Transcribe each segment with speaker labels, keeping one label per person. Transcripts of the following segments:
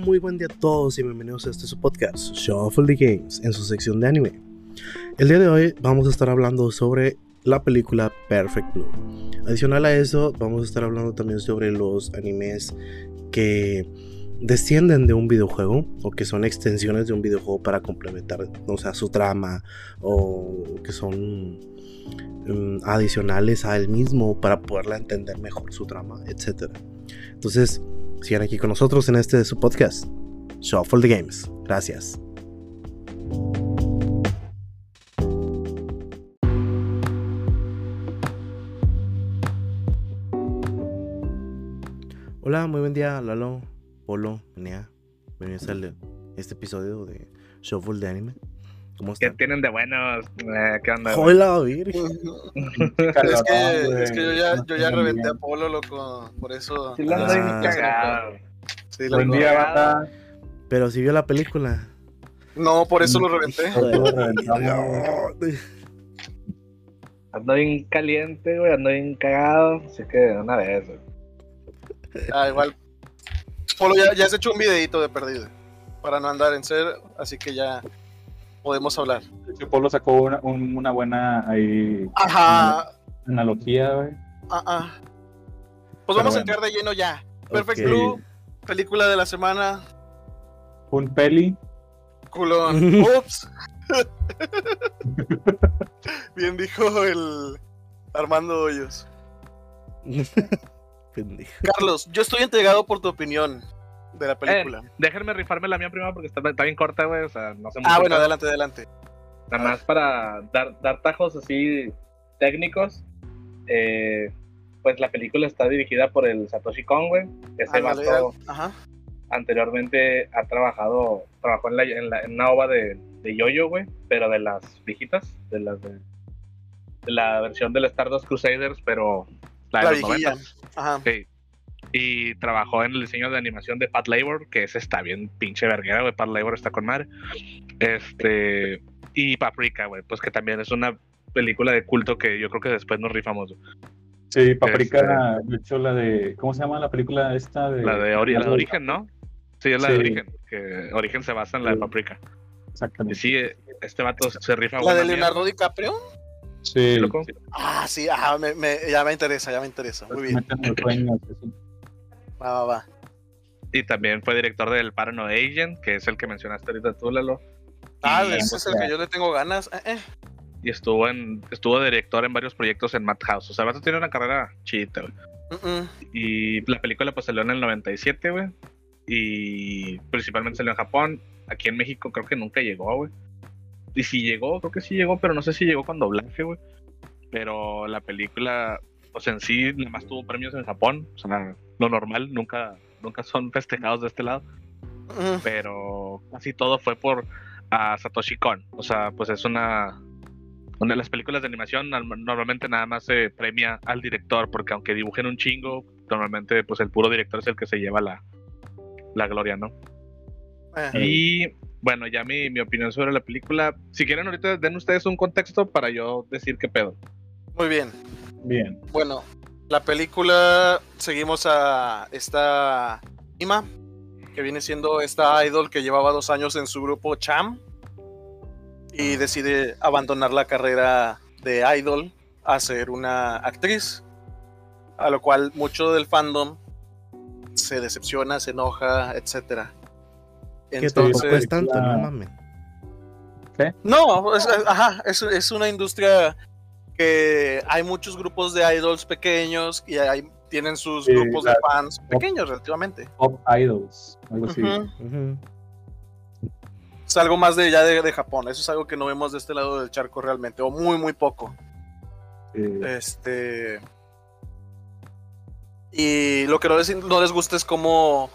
Speaker 1: muy buen día a todos y bienvenidos a este su podcast, Shuffle the Games, en su sección de anime. El día de hoy vamos a estar hablando sobre la película Perfect Blue. Adicional a eso, vamos a estar hablando también sobre los animes que descienden de un videojuego o que son extensiones de un videojuego para complementar, o sea, su trama o que son um, adicionales a él mismo para poderla entender mejor su trama, etc. Entonces, sigan aquí con nosotros en este de su podcast, Shuffle the Games. Gracias. Hola, muy buen día, Lalo, Polo, Nea. Bienvenidos a este episodio de Shuffle de Anime. ¿Cómo
Speaker 2: ¿Qué tienen de buenos? Eh, ¿Qué onda?
Speaker 1: Hola, virgen.
Speaker 3: Es que, es que yo ya, yo ya reventé a Polo, loco. Por eso.
Speaker 2: Sí, lo ando
Speaker 1: Ah.
Speaker 2: bien cagado.
Speaker 3: Sí, lo
Speaker 4: Buen
Speaker 3: ando-
Speaker 4: día, banda.
Speaker 1: Pero si vio la película.
Speaker 3: No, por eso lo reventé.
Speaker 2: Ando bien caliente, güey. Ando bien cagado. Así que una vez, güey.
Speaker 3: Ah, igual. Polo ya, ya has hecho un videito de perdido. Para no andar en ser, así que ya podemos hablar.
Speaker 4: De hecho, Polo sacó una, un- una buena ahí,
Speaker 3: Ajá.
Speaker 4: analogía, güey.
Speaker 3: Ah. Pues
Speaker 4: Pero
Speaker 3: vamos a entrar de lleno ya. Perfect
Speaker 1: Ok.
Speaker 3: Blue, película de la semana.
Speaker 4: Un peli.
Speaker 3: Culón. Ups. Bien dijo el Armando Hoyos. Carlos, yo estoy entregado por tu opinión de la película.
Speaker 2: Déjenme rifarme la mía primero porque está, está bien corta, güey. O sea, no sé mucho.
Speaker 3: ah, bueno, adelante, adelante.
Speaker 2: Nada más para dar, dar tajos así técnicos. Eh, pues la película está dirigida por el Satoshi Kon, güey. Ese
Speaker 3: Ándale,
Speaker 2: vato
Speaker 3: Ajá.
Speaker 2: anteriormente ha trabajado, trabajó en, la, en, la- en una ova de, de Yoyo, güey, pero de las viejitas, de las de, de la versión del Stardust Crusaders, pero la de
Speaker 3: La
Speaker 2: los
Speaker 3: viejilla.
Speaker 2: 90.
Speaker 3: Ajá.
Speaker 2: Sí. Y trabajó en el diseño de animación de Pat Labor, que ese está bien pinche verguera, güey. Pat Labor está con madre. Este. Y Paprika, güey, pues que también es una película de culto que yo creo que después nos rifamos.
Speaker 4: Sí, Paprika, de hecho, la de. ¿Cómo se llama la película esta? De,
Speaker 2: La de, ori- la de Origen, ¿no? Sí, es la de. Origen. Que Origen se basa en la de. Paprika. Y
Speaker 4: Exactamente.
Speaker 2: sí, eh, este vato se rifa.
Speaker 3: La de
Speaker 2: mierda.
Speaker 3: Leonardo DiCaprio.
Speaker 4: Sí,
Speaker 2: ¿Sí, loco?
Speaker 3: Ah, sí, ah, me, me- ya me interesa, ya me interesa. Muy bien. Va, va, va.
Speaker 2: Y también fue director del Paranoid Agent, que es el que mencionaste ahorita tú, Lalo.
Speaker 3: Ah,
Speaker 2: Y-
Speaker 3: ese es el que yo le tengo ganas. Eh, eh.
Speaker 2: Y estuvo en estuvo de director en varios proyectos en Madhouse. O sea, vato tiene una carrera chida, güey. Y la película pues salió en el 97, güey. Y principalmente salió en Japón. Aquí en México creo que nunca llegó, güey. Y si llegó, creo que sí llegó, pero no sé si llegó con doblaje, güey. Pero la película, pues en sí, nada más tuvo premios en Japón. O sea, lo normal, nunca, nunca son festejados de este lado. Pero casi todo fue por a Satoshi Kon. O sea, pues es una... Una de las películas de animación norm- normalmente nada más se premia al director, porque aunque dibujen un chingo, normalmente pues el puro director es el que se lleva la, la gloria, ¿no?
Speaker 3: eh.
Speaker 2: Y bueno, ya mi, mi opinión sobre la película. Si quieren ahorita den ustedes un contexto para yo decir qué pedo.
Speaker 3: Muy bien.
Speaker 4: Bien.
Speaker 3: Bueno, la película seguimos a esta Ima, que viene siendo esta idol que llevaba dos años en su grupo Cham y decide abandonar la carrera de idol a ser una actriz, a lo cual mucho del fandom se decepciona, se enoja, etcétera. Entonces,
Speaker 1: tanto,
Speaker 4: la-
Speaker 1: no mames.
Speaker 3: no, es, ajá, es, es una industria que hay muchos grupos de idols pequeños y hay, tienen sus
Speaker 4: Sí,
Speaker 3: grupos de fans pequeños relativamente.
Speaker 4: Pop Idols. Algo así.
Speaker 3: Ujú. Es algo más de ya de, de Japón, eso es algo que no vemos de este lado del charco realmente, o muy, muy poco.
Speaker 4: Sí.
Speaker 3: Este. Y lo que no les, no les gusta es cómo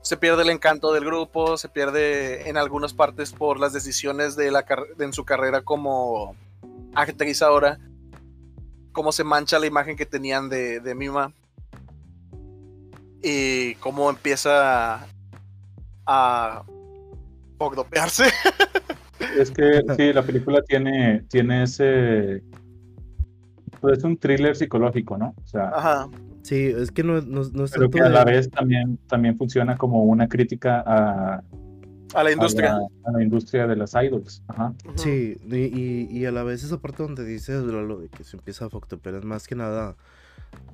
Speaker 3: se pierde el encanto del grupo, se pierde en algunas partes por las decisiones de la en su carrera como actriz ahora, cómo se mancha la imagen que tenían de, de Mima y cómo empieza a pogdopearse.
Speaker 4: Es que sí, la película tiene, tiene ese. Pues es un thriller psicológico, ¿no? O sea,
Speaker 3: Ajá.
Speaker 1: Sí, es que no, no, no es
Speaker 4: Pero
Speaker 1: tanto
Speaker 4: que a la vez también, también funciona como una crítica a,
Speaker 3: A la
Speaker 4: a
Speaker 3: industria.
Speaker 4: la, a la industria de las idols. Ajá.
Speaker 1: Sí, y, y- y a la vez esa parte donde dices lo de que se empieza a pero es más que nada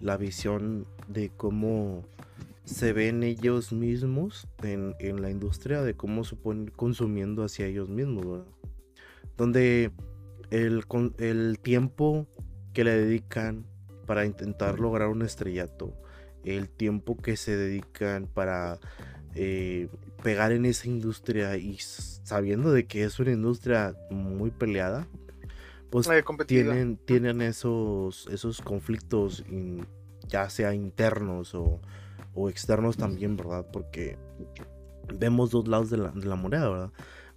Speaker 1: la visión de cómo se ven ellos mismos en, en la industria, de cómo se ponen consumiendo hacia ellos mismos, ¿verdad? Donde el, con- el tiempo que le dedican para intentar lograr un estrellato, el tiempo que se dedican para eh, pegar en esa industria y sabiendo de que es una industria muy peleada, pues tienen, tienen esos, esos conflictos, in- ya sea internos o, o externos también, ¿verdad? Porque vemos dos lados de la, de la moneda, ¿verdad?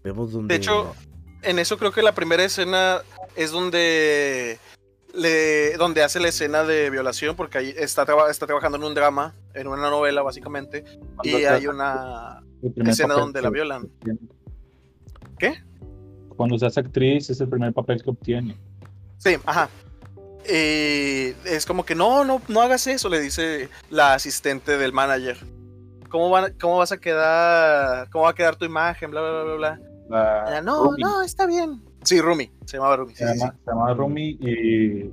Speaker 1: Vemos donde...
Speaker 3: hecho, En eso creo que la primera escena es donde le, donde hace la escena de violación, porque ahí está, traba- está trabajando en un drama, en una novela básicamente, y hay una escena donde la violan. ¿Qué?
Speaker 4: Cuando se hace actriz es el primer papel que obtiene.
Speaker 3: Sí, ajá. Y es como que no, no, no hagas eso, le dice la asistente del manager. ¿Cómo, van, ¿Cómo vas a quedar? ¿Cómo va a quedar tu imagen? Bla, bla, bla, bla.
Speaker 4: La-
Speaker 3: Ella, no, no, está bien. Sí, Rumi, se llamaba Rumi. sí,
Speaker 4: se,
Speaker 3: sí,
Speaker 4: llama, se llamaba Rumi y,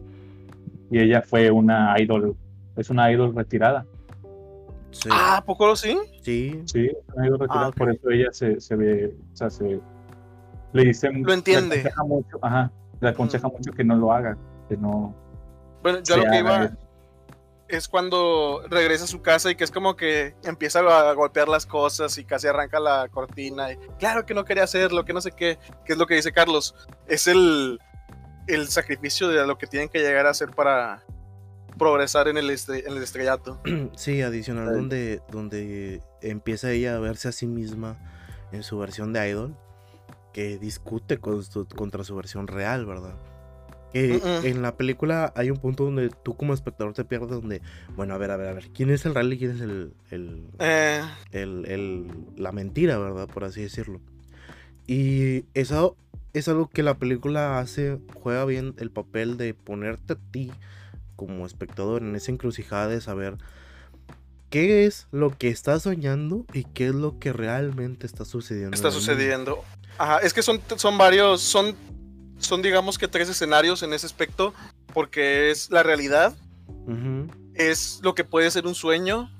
Speaker 4: y ella fue una idol, es una idol retirada.
Speaker 1: Sí,
Speaker 3: sí. Ah, ¿a poco sí?
Speaker 1: sí,
Speaker 4: Sí, es una idol retirada,
Speaker 3: Ah, ok.
Speaker 4: por eso ella se, se ve, o sea, se le dicen,
Speaker 3: Lo entiende.
Speaker 4: Le aconseja mucho, ajá, le aconseja mucho que no lo haga, que no
Speaker 3: Bueno, yo a lo que iba
Speaker 4: eso.
Speaker 3: Es cuando regresa a su casa y que es como que empieza a golpear las cosas y casi arranca la cortina. Y, claro que no quería hacerlo, que no sé qué. Que es lo que dice Carlos. Es el, el sacrificio de lo que tienen que llegar a hacer para progresar en el, estre- en el estrellato.
Speaker 1: sí, adicional donde, donde empieza ella a verse a sí misma en su versión de idol, que discute con su- contra su versión real, ¿verdad?
Speaker 3: Mm-mm.
Speaker 1: en la película hay un punto donde tú como espectador te pierdes donde, bueno, a ver, a ver, a ver, ¿quién es el real y quién es el, el,
Speaker 3: Eh,
Speaker 1: el- el- la mentira, ¿verdad? Por así decirlo. Y eso es algo que la película hace, juega bien el papel de ponerte a ti como espectador en esa encrucijada de saber qué es lo que estás soñando y qué es lo que realmente está sucediendo.
Speaker 3: está sucediendo. Ajá, es que son, son varios, son, son digamos que tres escenarios en ese aspecto, porque es la realidad, es lo que puede ser un sueño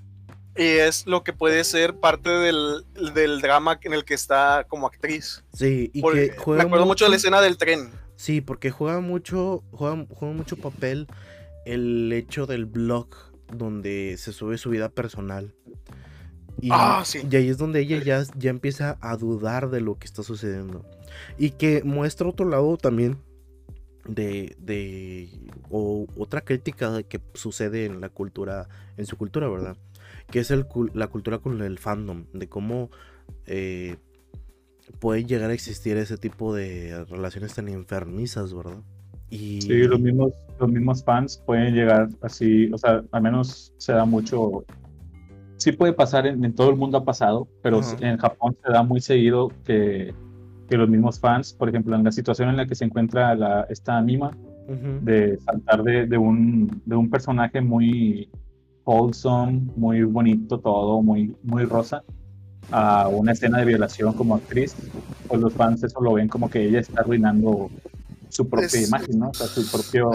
Speaker 3: y es lo que puede ser parte del, del drama en el que está como actriz.
Speaker 1: Sí, y
Speaker 3: Porque
Speaker 1: que juega
Speaker 3: me acuerdo mucho de la escena del tren.
Speaker 1: Sí, porque juega mucho, juega, juega mucho papel el hecho del blog donde se sube su vida personal. Y,
Speaker 3: Ah, sí.
Speaker 1: y ahí es donde ella ya, ya empieza a dudar de lo que está sucediendo. Y que muestra otro lado también de, de o otra crítica que sucede en la cultura, en su cultura, ¿verdad? Que es el, la cultura con el fandom, de cómo eh, puede llegar a existir ese tipo de relaciones tan enfermizas, ¿verdad? Y
Speaker 4: Sí, los mismos, los mismos fans pueden llegar así, o sea, al menos se da mucho. Sí puede pasar, en, en todo el mundo ha pasado, pero en Japón se da muy seguido que, que los mismos fans, por ejemplo, en la situación en la que se encuentra la, esta Mima,
Speaker 1: Ujú.
Speaker 4: de saltar de, de un, de un personaje muy wholesome, muy bonito todo, muy, muy rosa, a una escena de violación como actriz, pues los fans eso lo ven como que ella está arruinando su propia
Speaker 3: Es-
Speaker 4: imagen, ¿no? O sea, su propio...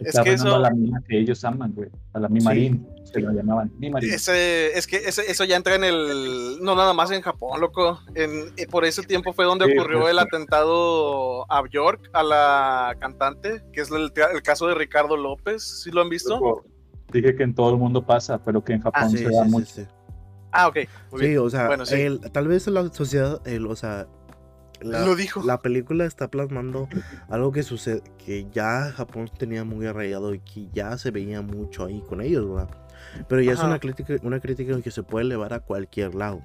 Speaker 3: Es que eso-
Speaker 4: a la mima que ellos aman, güey. A la mimarín, se lo llamaban. Mimarín.
Speaker 3: Ese, es que ese- eso ya entra en el. No nada más en Japón, loco. En, eh, por ese tiempo fue donde
Speaker 4: Sí,
Speaker 3: ocurrió
Speaker 4: pues,
Speaker 3: el
Speaker 4: sí.
Speaker 3: atentado a Bjork, a la cantante, que es el, el caso de Ricardo López. ¿Sí lo han visto?
Speaker 4: Dije que en todo el mundo pasa, pero que en Japón
Speaker 3: Ah,
Speaker 1: Sí,
Speaker 4: se
Speaker 1: sí,
Speaker 4: da
Speaker 1: sí,
Speaker 4: mucho.
Speaker 1: sí.
Speaker 3: Ah, ok. Muy
Speaker 1: Sí,
Speaker 3: bien.
Speaker 1: o sea,
Speaker 3: Bueno, sí.
Speaker 1: el- tal vez la sociedad, el, o sea, la,
Speaker 3: Lo dijo.
Speaker 1: la película está plasmando algo que sucede, que ya Japón tenía muy arraigado y que ya se veía mucho ahí con ellos, ¿verdad? Pero ya es una crítica, una crítica que se puede elevar a cualquier lado.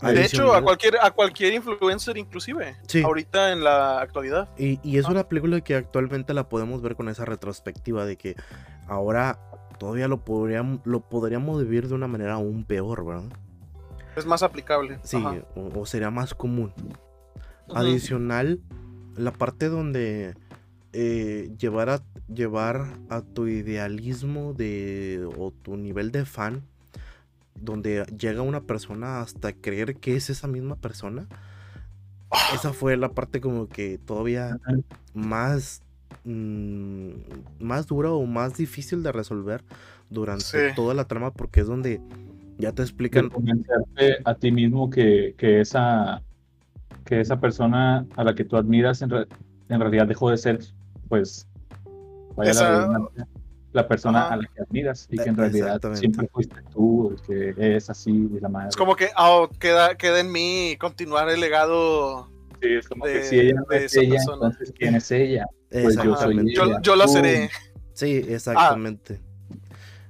Speaker 3: De hecho, a cualquier, a cualquier influencer, inclusive.
Speaker 1: Sí.
Speaker 3: Ahorita en la actualidad.
Speaker 1: Y, y es una película que actualmente la podemos ver con esa retrospectiva de que ahora todavía lo podríamos, lo podríamos vivir de una manera aún peor, ¿verdad?
Speaker 3: Es más aplicable.
Speaker 1: Sí, o, o sería más común. Adicional, la parte donde eh, llevar, a, llevar a tu idealismo de, o tu nivel de fan, donde llega una persona hasta creer que es esa misma persona. Esa fue la parte como que todavía más, mm, más dura o más difícil de resolver durante
Speaker 3: Sí.
Speaker 1: toda la trama porque es donde ya te
Speaker 4: de
Speaker 1: explican
Speaker 4: convencerte a ti mismo que, que esa que esa persona a la que tú admiras en, re- en realidad dejó de ser pues vaya
Speaker 3: Esa-
Speaker 4: la la persona
Speaker 3: Ajá.
Speaker 4: a la que admiras y que
Speaker 1: Eh,
Speaker 4: en realidad siempre fuiste tú el que es así de la madre
Speaker 3: Es como que ah, queda, queda en mí continuar el legado.
Speaker 4: Sí, es como
Speaker 3: de-
Speaker 4: que si ella no es ella
Speaker 3: persona.
Speaker 4: entonces quién es ella pues yo soy
Speaker 1: exactamente.
Speaker 3: Yo,
Speaker 4: ella.
Speaker 3: yo la seré.
Speaker 1: Sí, exactamente.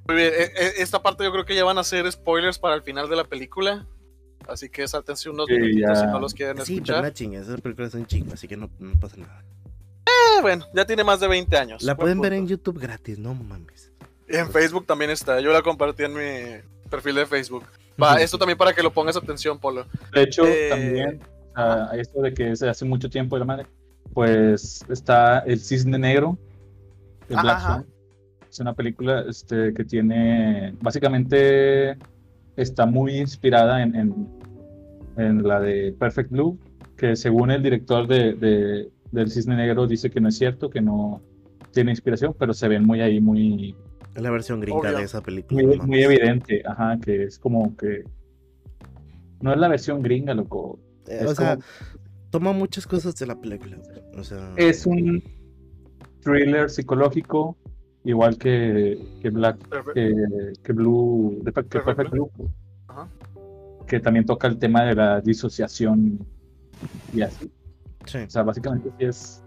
Speaker 3: Muy bien, e- e- esta parte yo creo que ya van a ser spoilers para el final de la película. Así que sáltense unos
Speaker 4: Sí,
Speaker 3: minutitos
Speaker 4: ya.
Speaker 3: si no los quieren
Speaker 1: Sí,
Speaker 3: escuchar.
Speaker 1: una chinga, esa película es un chingo, así que no, no pasa nada.
Speaker 3: Eh, bueno, ya tiene más de 20 años.
Speaker 1: La pueden ver en
Speaker 3: punto.
Speaker 1: YouTube gratis, no mames.
Speaker 3: Y en Facebook también está. Yo la compartí en mi perfil de Facebook. Va, esto también para que lo pongas atención, Polo.
Speaker 4: de hecho
Speaker 3: Eh,
Speaker 4: también sea, esto de que hace mucho tiempo de la madre pues está el cisne negro de
Speaker 3: Ajá,
Speaker 4: Black
Speaker 3: ajá.
Speaker 4: Swan. Es una película este, que tiene, básicamente está muy inspirada en, en, en la de Perfect Blue, que según el director de, de- del Cisne Negro dice que no es cierto, que no tiene inspiración, pero se ven muy ahí, muy,
Speaker 1: Es la versión gringa
Speaker 3: Obvio.
Speaker 1: de esa película.
Speaker 4: muy, evidente, ajá, que es como que... No es la versión gringa, loco.
Speaker 1: Eh, o sea,
Speaker 4: como-
Speaker 1: toma muchas cosas de la película. güey. O sea,
Speaker 4: Es un thriller psicológico, igual que, que Black que, que Blue, de- que
Speaker 3: Perfect
Speaker 4: Perfect Blue,
Speaker 3: Ajá.
Speaker 4: Que también toca el tema de la disociación y así.
Speaker 1: sí.
Speaker 4: O sea, básicamente sí es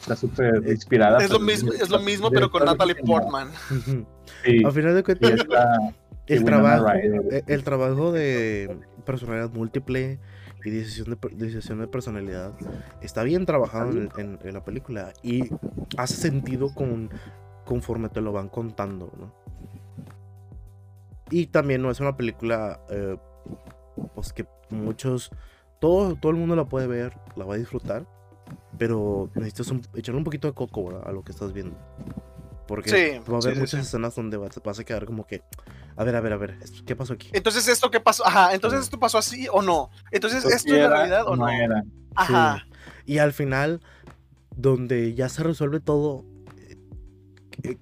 Speaker 4: está súper inspirada.
Speaker 3: Es lo mismo, es lo mismo pero con Natalie Portman.
Speaker 4: Sí,
Speaker 1: A final de cuentas,
Speaker 4: está
Speaker 1: el trabajo, eh, el trabajo de personalidad múltiple y decisión de, per- decisión de personalidad está bien trabajado en, en- en la película y hace sentido con, conforme te lo van contando, ¿no? Y también no es una película, eh, pues que muchos, todo, todo el mundo la puede ver, la va a disfrutar, pero necesitas un- echarle un poquito de coco ¿verdad? a lo que estás viendo. Porque
Speaker 3: Sí,
Speaker 1: va a haber
Speaker 3: sí,
Speaker 1: muchas
Speaker 3: sí.
Speaker 1: escenas donde vas, vas a quedar como que, a ver, a ver, a ver, ¿esto- ¿qué pasó aquí?
Speaker 3: Entonces, ¿esto qué pasó? Ajá, entonces esto pasó así o no. Entonces,
Speaker 4: Pues
Speaker 3: ¿esto
Speaker 4: sí
Speaker 3: es la
Speaker 4: era,
Speaker 3: realidad o no?
Speaker 4: era.
Speaker 3: Ajá.
Speaker 1: Y al final, donde ya se resuelve todo,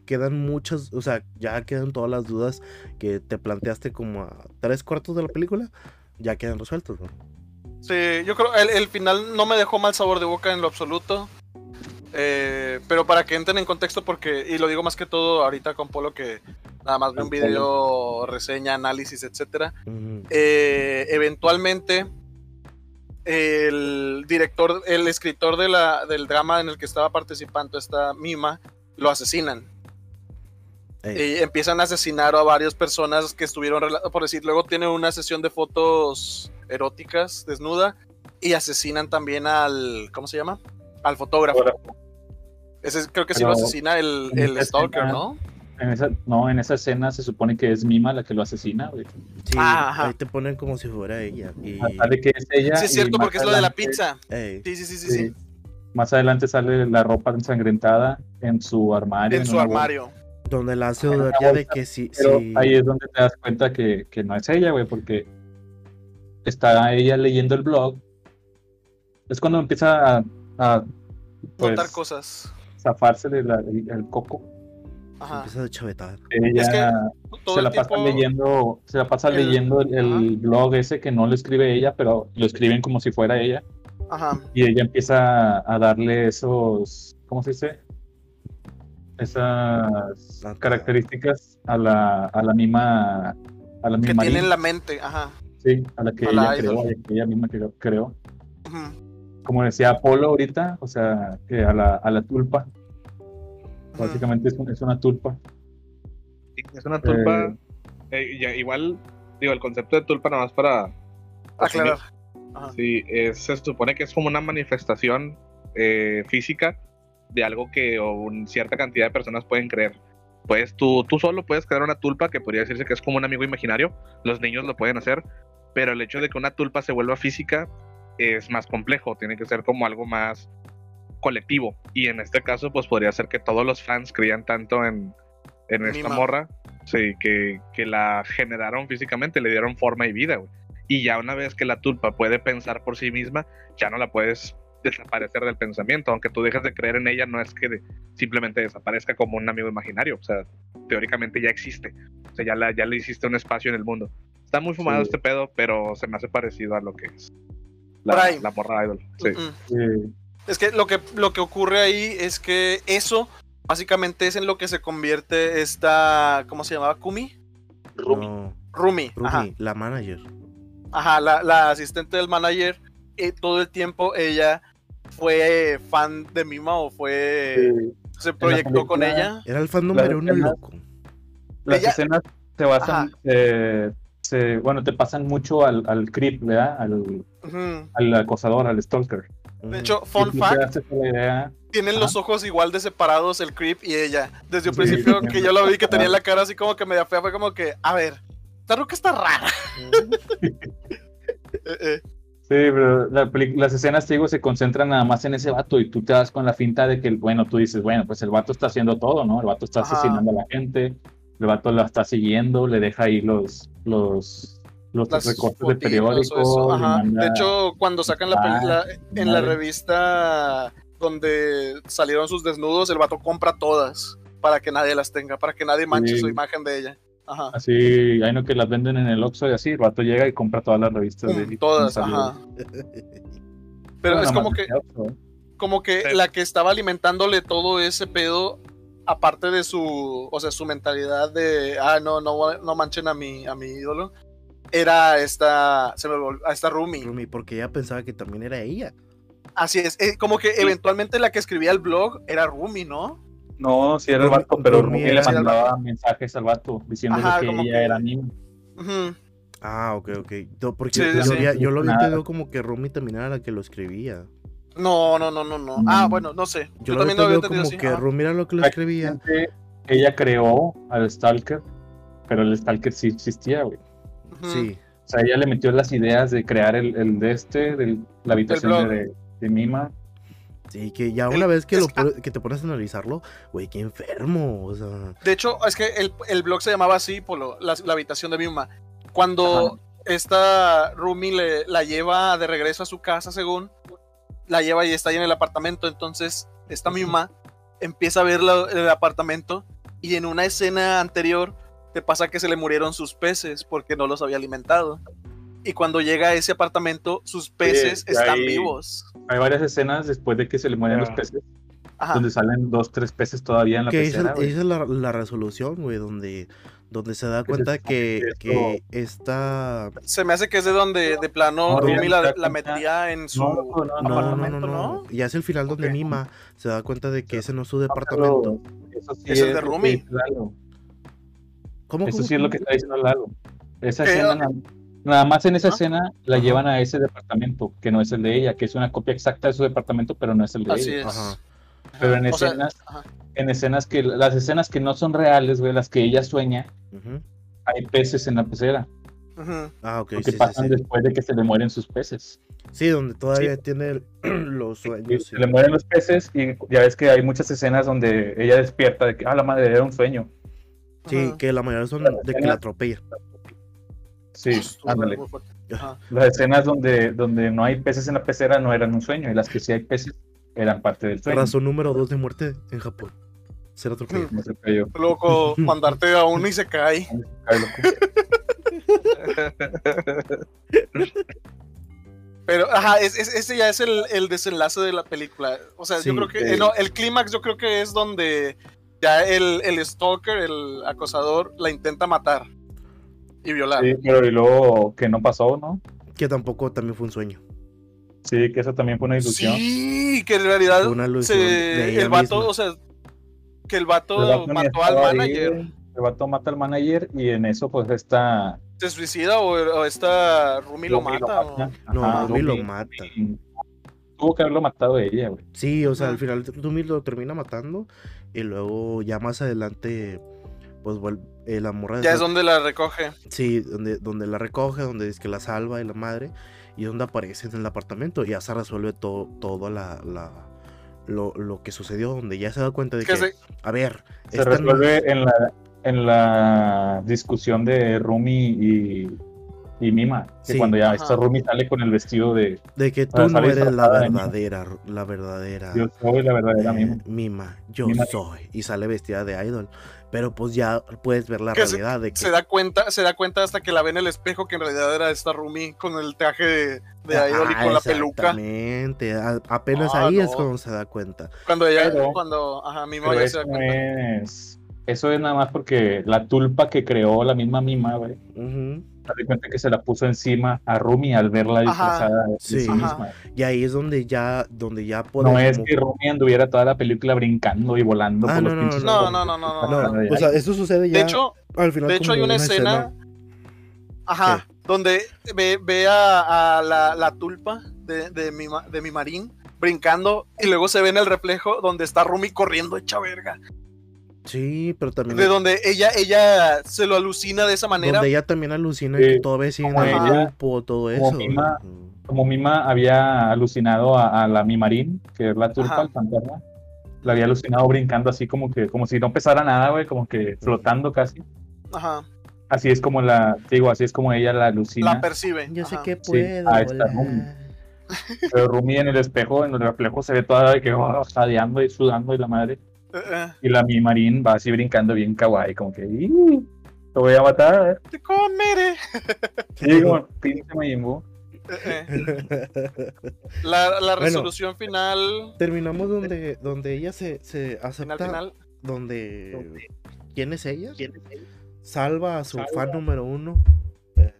Speaker 1: quedan muchas, o sea, ya quedan todas las dudas que te planteaste como a tres cuartos de la película, ya quedan resueltos, ¿no?
Speaker 3: Sí, yo creo el, el final no me dejó mal sabor de boca en lo absoluto. Eh, pero para que entren en contexto, porque, y lo digo más que todo ahorita con Polo, que nada más ve un video, reseña, análisis, etcétera. Eh, eventualmente, el director, el escritor de la, del drama en el que estaba participando esta Mima, lo asesinan.
Speaker 1: Ey,
Speaker 3: Y empiezan a asesinar a varias personas que estuvieron, por decir, luego tiene una sesión de fotos eróticas, desnuda, y asesinan también al, ¿cómo se llama? Al fotógrafo. Ese creo que sí lo asesina el, el stalker,
Speaker 4: escena-
Speaker 3: ¿no?
Speaker 4: En esa, no, en esa escena se supone que es Mima la que lo asesina, güey.
Speaker 1: sí,
Speaker 3: Ah, ajá.
Speaker 1: ahí te ponen como si fuera ella. Y,
Speaker 4: Sale que es ella.
Speaker 3: Sí, es cierto,
Speaker 4: más
Speaker 3: porque es lo de la
Speaker 4: adelante-
Speaker 3: pizza. Sí, sí, sí, sí,
Speaker 4: sí,
Speaker 3: sí.
Speaker 4: Más adelante sale la ropa ensangrentada en su armario.
Speaker 3: En su
Speaker 4: bolsa.
Speaker 1: Donde la hace dudar ya de que sí,
Speaker 4: Pero
Speaker 1: sí-
Speaker 4: ahí es donde te das cuenta que, que no es ella, güey, porque está ella leyendo el blog. Es cuando empieza a, a pues,
Speaker 3: Contar cosas.
Speaker 4: zafarse del el, el coco.
Speaker 3: Ajá.
Speaker 1: empieza a chavetar.
Speaker 4: Ella
Speaker 3: Es que todo
Speaker 4: se
Speaker 3: el
Speaker 4: la pasa
Speaker 3: tiempo-
Speaker 4: leyendo, se la pasa
Speaker 3: el-
Speaker 4: leyendo el, el blog ese que no lo escribe ella, pero lo escriben como si fuera ella.
Speaker 3: Ajá.
Speaker 4: Y ella empieza a darle esos, ¿cómo se dice? Esas
Speaker 1: Ah,
Speaker 4: características a la, a la misma, a la
Speaker 3: Que
Speaker 4: misma,
Speaker 3: tiene en la mente. Ajá.
Speaker 4: sí, a la que
Speaker 3: a
Speaker 4: ella
Speaker 3: la
Speaker 4: creó, que ella misma creó. Como decía Apolo ahorita, o sea, que a la, a la tulpa, básicamente es, un- es una tulpa.
Speaker 2: Sí, Es una tulpa. eh, ya, igual, digo, el concepto de tulpa nada más para.
Speaker 3: Aclarar. Ajá.
Speaker 2: Sí, es- se supone que es como una manifestación eh, física de algo que o un- cierta cantidad de personas pueden creer. Pues tú, tú solo puedes crear una tulpa que podría decirse que es como un amigo imaginario. Los niños lo pueden hacer, pero el hecho de que una tulpa se vuelva física es más complejo. Tiene que ser como algo más colectivo. Y en este caso, pues podría ser que todos los fans creían tanto en, en esta
Speaker 3: Mima.
Speaker 2: morra, sí, que, que la generaron físicamente, le dieron forma y vida, güey. Y ya una vez que la tulpa puede pensar por sí misma, ya no la puedes desaparecer del pensamiento. Aunque tú dejes de creer en ella, no es que de- simplemente desaparezca como un amigo imaginario. O sea, teóricamente ya existe. O sea, ya, la, ya le hiciste un espacio en el mundo. Está muy fumado
Speaker 4: Sí.
Speaker 2: este pedo, pero se me hace parecido a lo que es la, la morra idol. Sí.
Speaker 3: Mm, mm.
Speaker 4: Sí.
Speaker 3: Es que lo que lo que ocurre ahí es que eso básicamente es en lo que se convierte esta ¿cómo se llamaba? Kumi,
Speaker 4: Rumi.
Speaker 1: No,
Speaker 3: Rumi,
Speaker 1: Rumi,
Speaker 3: ajá,
Speaker 1: la manager.
Speaker 3: ajá, la, la asistente del manager. eh, todo el tiempo ella fue fan de Mima o fue
Speaker 4: Sí.
Speaker 3: se proyectó con ella.
Speaker 1: Era el fan número uno loco.
Speaker 4: Las
Speaker 3: Ella-
Speaker 4: escenas se basan, eh, se, bueno, te pasan mucho al, al creep, ¿verdad? Al, al acosador, al stalker.
Speaker 3: De hecho, fun fact, tienen
Speaker 4: Ajá.
Speaker 3: los ojos igual de separados el creep y ella. Desde un
Speaker 4: Sí,
Speaker 3: principio
Speaker 4: sí,
Speaker 3: que
Speaker 4: sí.
Speaker 3: yo lo vi que tenía la cara así como que media fea, fue como que, a ver, esta ruca está rara. Eh, eh.
Speaker 4: Sí, pero la las escenas, te digo, se concentran nada más en ese vato y tú te das con la finta de que, bueno, tú dices, bueno, pues el vato está haciendo todo, ¿no? El vato está
Speaker 3: Ajá.
Speaker 4: asesinando a la gente, el vato la está siguiendo, le deja ahí los, los, los
Speaker 3: Las
Speaker 4: recortes de periódico.
Speaker 3: ajá. De hecho, cuando sacan la
Speaker 4: Ah,
Speaker 3: película en la revista donde salieron sus desnudos, el vato compra todas para que nadie las tenga, para que nadie manche
Speaker 4: Sí.
Speaker 3: su imagen de ella. Ajá.
Speaker 4: Así, hay no que las venden en el Oxxo y así, el vato llega y compra todas las revistas de
Speaker 3: Pum, todas, ajá. Pero es como que, como que
Speaker 2: Sí.
Speaker 3: la que estaba alimentándole todo ese pedo, aparte de su, o sea, su mentalidad de, ah, no, no, no manchen a mi, a mi ídolo, era esta, se me volvió, a esta Rumi.
Speaker 1: Rumi, porque ella pensaba que también era ella.
Speaker 3: Así es, eh, como que eventualmente la que escribía el blog era Rumi, ¿no?
Speaker 4: No, sí era el vato, pero Rumi le mandaba mensajes al vato diciéndole
Speaker 3: Ajá,
Speaker 4: que ella
Speaker 3: que-
Speaker 4: era niña.
Speaker 3: Ujú.
Speaker 1: Ah, ok, ok. No, porque
Speaker 3: Sí,
Speaker 1: yo,
Speaker 3: sí.
Speaker 1: había- yo lo había entendido como que Rumi también era la que lo escribía.
Speaker 3: No, no, no, no, no. Ah,
Speaker 4: Mm.
Speaker 3: bueno, no sé.
Speaker 1: Yo,
Speaker 3: Yo,
Speaker 1: lo
Speaker 3: también lo
Speaker 1: había entendido como
Speaker 3: así.
Speaker 1: que
Speaker 3: ajá.
Speaker 1: Rumi era lo que lo escribía.
Speaker 4: Ella creó al Stalker, pero el Stalker sí existía, güey.
Speaker 1: Sí.
Speaker 4: O sea, ella le metió las ideas de crear el, el de este, de la habitación de Mima.
Speaker 1: Sí, que ya
Speaker 3: El-
Speaker 1: una vez que,
Speaker 3: es
Speaker 1: lo,
Speaker 3: que-
Speaker 1: pon- que te pones a analizarlo, güey, qué enfermo. O sea,
Speaker 3: De hecho, es que el, el blog se llamaba así, por lo- la, la habitación de Mima. Cuando esta Rumi le, la lleva de regreso a su casa, según, la lleva y está ahí en el apartamento. Entonces, esta Mima empieza a ver la- el apartamento y en una escena anterior te pasa que se le murieron sus peces porque no los había alimentado. Y cuando llega a ese apartamento, sus peces están
Speaker 4: hay-
Speaker 3: vivos.
Speaker 4: Hay varias escenas después de que se le mueren
Speaker 2: Ah.
Speaker 4: los peces,
Speaker 3: Ajá.
Speaker 4: donde salen dos, tres peces todavía en la
Speaker 1: que esa,
Speaker 4: pecera,
Speaker 1: esa es la, la resolución, güey, donde, donde se da
Speaker 4: Que se
Speaker 1: cuenta que,
Speaker 4: que
Speaker 1: esta...
Speaker 3: Se me hace que es de donde de plano
Speaker 4: No,
Speaker 3: Rumi la, la metía en su
Speaker 4: No, no, no, no,
Speaker 1: No, no, no,
Speaker 3: apartamento,
Speaker 1: no,
Speaker 3: ¿no?
Speaker 1: no. Y hace el final donde. Mima se da cuenta de que ese no es su
Speaker 4: No,
Speaker 1: departamento.
Speaker 4: pero Eso sí
Speaker 3: Es el de Rumi.
Speaker 4: Lalo.
Speaker 1: ¿Cómo,
Speaker 4: Eso
Speaker 1: cómo,
Speaker 4: sí es lo que está diciendo Lalo. Esa
Speaker 3: Eh,
Speaker 4: escena, na- nada más en esa escena la
Speaker 1: Ajá.
Speaker 4: llevan a ese departamento, que no es el de ella, que es una copia exacta de su departamento, pero no es el de
Speaker 3: Así
Speaker 4: ella.
Speaker 3: es.
Speaker 1: Ajá.
Speaker 4: Pero en
Speaker 3: O sea,
Speaker 4: escenas, en escenas que, las escenas que no son reales, güey, las que ella sueña, hay peces en la pecera,
Speaker 3: Ujú.
Speaker 1: Ah, ok,
Speaker 4: porque
Speaker 1: sí, sí,
Speaker 4: pasan
Speaker 1: sí.
Speaker 4: después de que se le mueren sus peces.
Speaker 1: Sí, donde todavía tiene los sueños.
Speaker 4: se le mueren los peces y ya ves que hay muchas escenas donde ella despierta de que, ah, la madre, era un sueño.
Speaker 1: Sí, que la mayoría son de que la atropella.
Speaker 4: Sí, ándale. Las escenas donde, donde no hay peces en la pecera no eran un sueño, y las que sí hay peces eran parte del sueño.
Speaker 1: Razón número dos de muerte en Japón. Ser atropellado.
Speaker 4: Cayó.
Speaker 3: Loco, mandarte a uno y se cae. Pero, ajá, es- es- ese ya es el, el desenlace de la película. O sea,
Speaker 1: Sí,
Speaker 3: yo creo que. eh, no, el clímax yo creo que es donde ya el, el stalker, el acosador, la intenta matar y violar.
Speaker 4: Sí, pero y luego que no pasó, ¿no?
Speaker 1: Que tampoco también fue un sueño.
Speaker 4: Sí, que eso también fue una ilusión.
Speaker 3: Sí, que en realidad
Speaker 1: una ilusión
Speaker 3: se-
Speaker 1: de ella
Speaker 3: el vato,
Speaker 1: misma.
Speaker 3: o sea, que el vato,
Speaker 4: El vato
Speaker 3: mató al
Speaker 4: ahí,
Speaker 3: manager.
Speaker 4: el vato mata al manager y en eso pues está
Speaker 3: Se suicida o, o esta Rumi lo mata. o-
Speaker 1: No,
Speaker 4: Ajá,
Speaker 1: Rumi lo
Speaker 4: Rumi.
Speaker 1: mata.
Speaker 4: Tuvo que haberlo matado ella, güey.
Speaker 1: Sí, o sea, al final Rumi lo termina matando. Y luego ya más adelante, pues vuelve eh, la morra de
Speaker 3: Ya es donde la recoge.
Speaker 1: Sí, donde, donde la recoge, donde dice que la salva y la madre. Y donde aparece en el apartamento. Y ya se resuelve todo, todo la, la, lo, lo que sucedió, donde ya se da cuenta de
Speaker 3: Que se-
Speaker 1: a ver,
Speaker 4: Se resuelve en la, en la discusión de Rumi y, y Mima. Que
Speaker 1: Sí.
Speaker 4: cuando ya
Speaker 3: Ajá.
Speaker 4: esta Rumi sale con el vestido de
Speaker 1: de que tú no eres la
Speaker 4: Mima.
Speaker 1: verdadera, la verdadera
Speaker 4: Yo soy la verdadera
Speaker 1: eh,
Speaker 4: Mima.
Speaker 1: Mima, yo
Speaker 4: Mima.
Speaker 1: soy, y sale vestida de idol, pero pues ya puedes ver la
Speaker 3: Que se-
Speaker 1: realidad de que
Speaker 3: se da cuenta, se da cuenta hasta que la ve en el espejo que en realidad era esta Rumi con el traje de, de Idol y con la peluca.
Speaker 1: Exactamente, apenas
Speaker 3: Ah,
Speaker 1: ahí es cuando se da cuenta.
Speaker 3: Cuando ella,
Speaker 4: Pero-
Speaker 3: cuando, ajá, mi
Speaker 4: Pero
Speaker 3: mamá ya se
Speaker 4: eso
Speaker 3: da cuenta.
Speaker 4: es. Eso es nada más porque la tulpa que creó la misma Mima, güey. Da cuenta que se la puso encima a Rumi al verla
Speaker 3: Ajá.
Speaker 4: disfrazada de
Speaker 1: Sí.
Speaker 4: sí misma.
Speaker 1: Y ahí es donde ya, donde ya puedes
Speaker 4: No es que Rumi anduviera toda la película brincando y volando
Speaker 1: Ah,
Speaker 4: por
Speaker 1: no,
Speaker 4: los
Speaker 1: no,
Speaker 4: pinches.
Speaker 3: no, no, no, no, no,
Speaker 1: o sea, eso sucede ya
Speaker 3: De hecho,
Speaker 1: al final
Speaker 3: de hecho hay una escena, ajá, donde ve, ve a, a la, la tulpa de, de, mi, de mi marín brincando y luego se ve en el reflejo donde está Rumi corriendo hecha verga.
Speaker 1: Sí, pero también
Speaker 3: De donde ella, ella se lo alucina de esa manera.
Speaker 1: donde ella también alucina
Speaker 4: Sí.
Speaker 1: que todavía sigue en el
Speaker 3: ella-
Speaker 1: grupo, todo
Speaker 4: como
Speaker 1: eso.
Speaker 4: Mima-. Como Mima había alucinado a, a la Mimarín, que es la tulpa,
Speaker 3: Ajá.
Speaker 4: el fantasma, la había alucinado brincando así como que, como si no pesara nada, güey, como que flotando casi.
Speaker 3: Ajá,
Speaker 4: Así es como la, digo, así es como ella la alucina.
Speaker 3: la percibe.
Speaker 1: Yo sé que
Speaker 4: Sí,
Speaker 1: puedo
Speaker 4: ahí está
Speaker 1: volar.
Speaker 4: Rumi. Pero Rumi en el espejo, en el reflejo se ve toda de que va jadeando y sudando y la madre. Y la Mimarín va así brincando bien kawaii, como que, "Ih, te voy a matar.
Speaker 3: Te comeré.
Speaker 4: Sí, como pinche Majin Buu.
Speaker 3: La, la
Speaker 1: Bueno.
Speaker 3: resolución final.
Speaker 1: Terminamos donde, donde ella se, se acepta,
Speaker 3: final.
Speaker 1: donde... ¿Quién es ella? Salva a su fan número uno eh,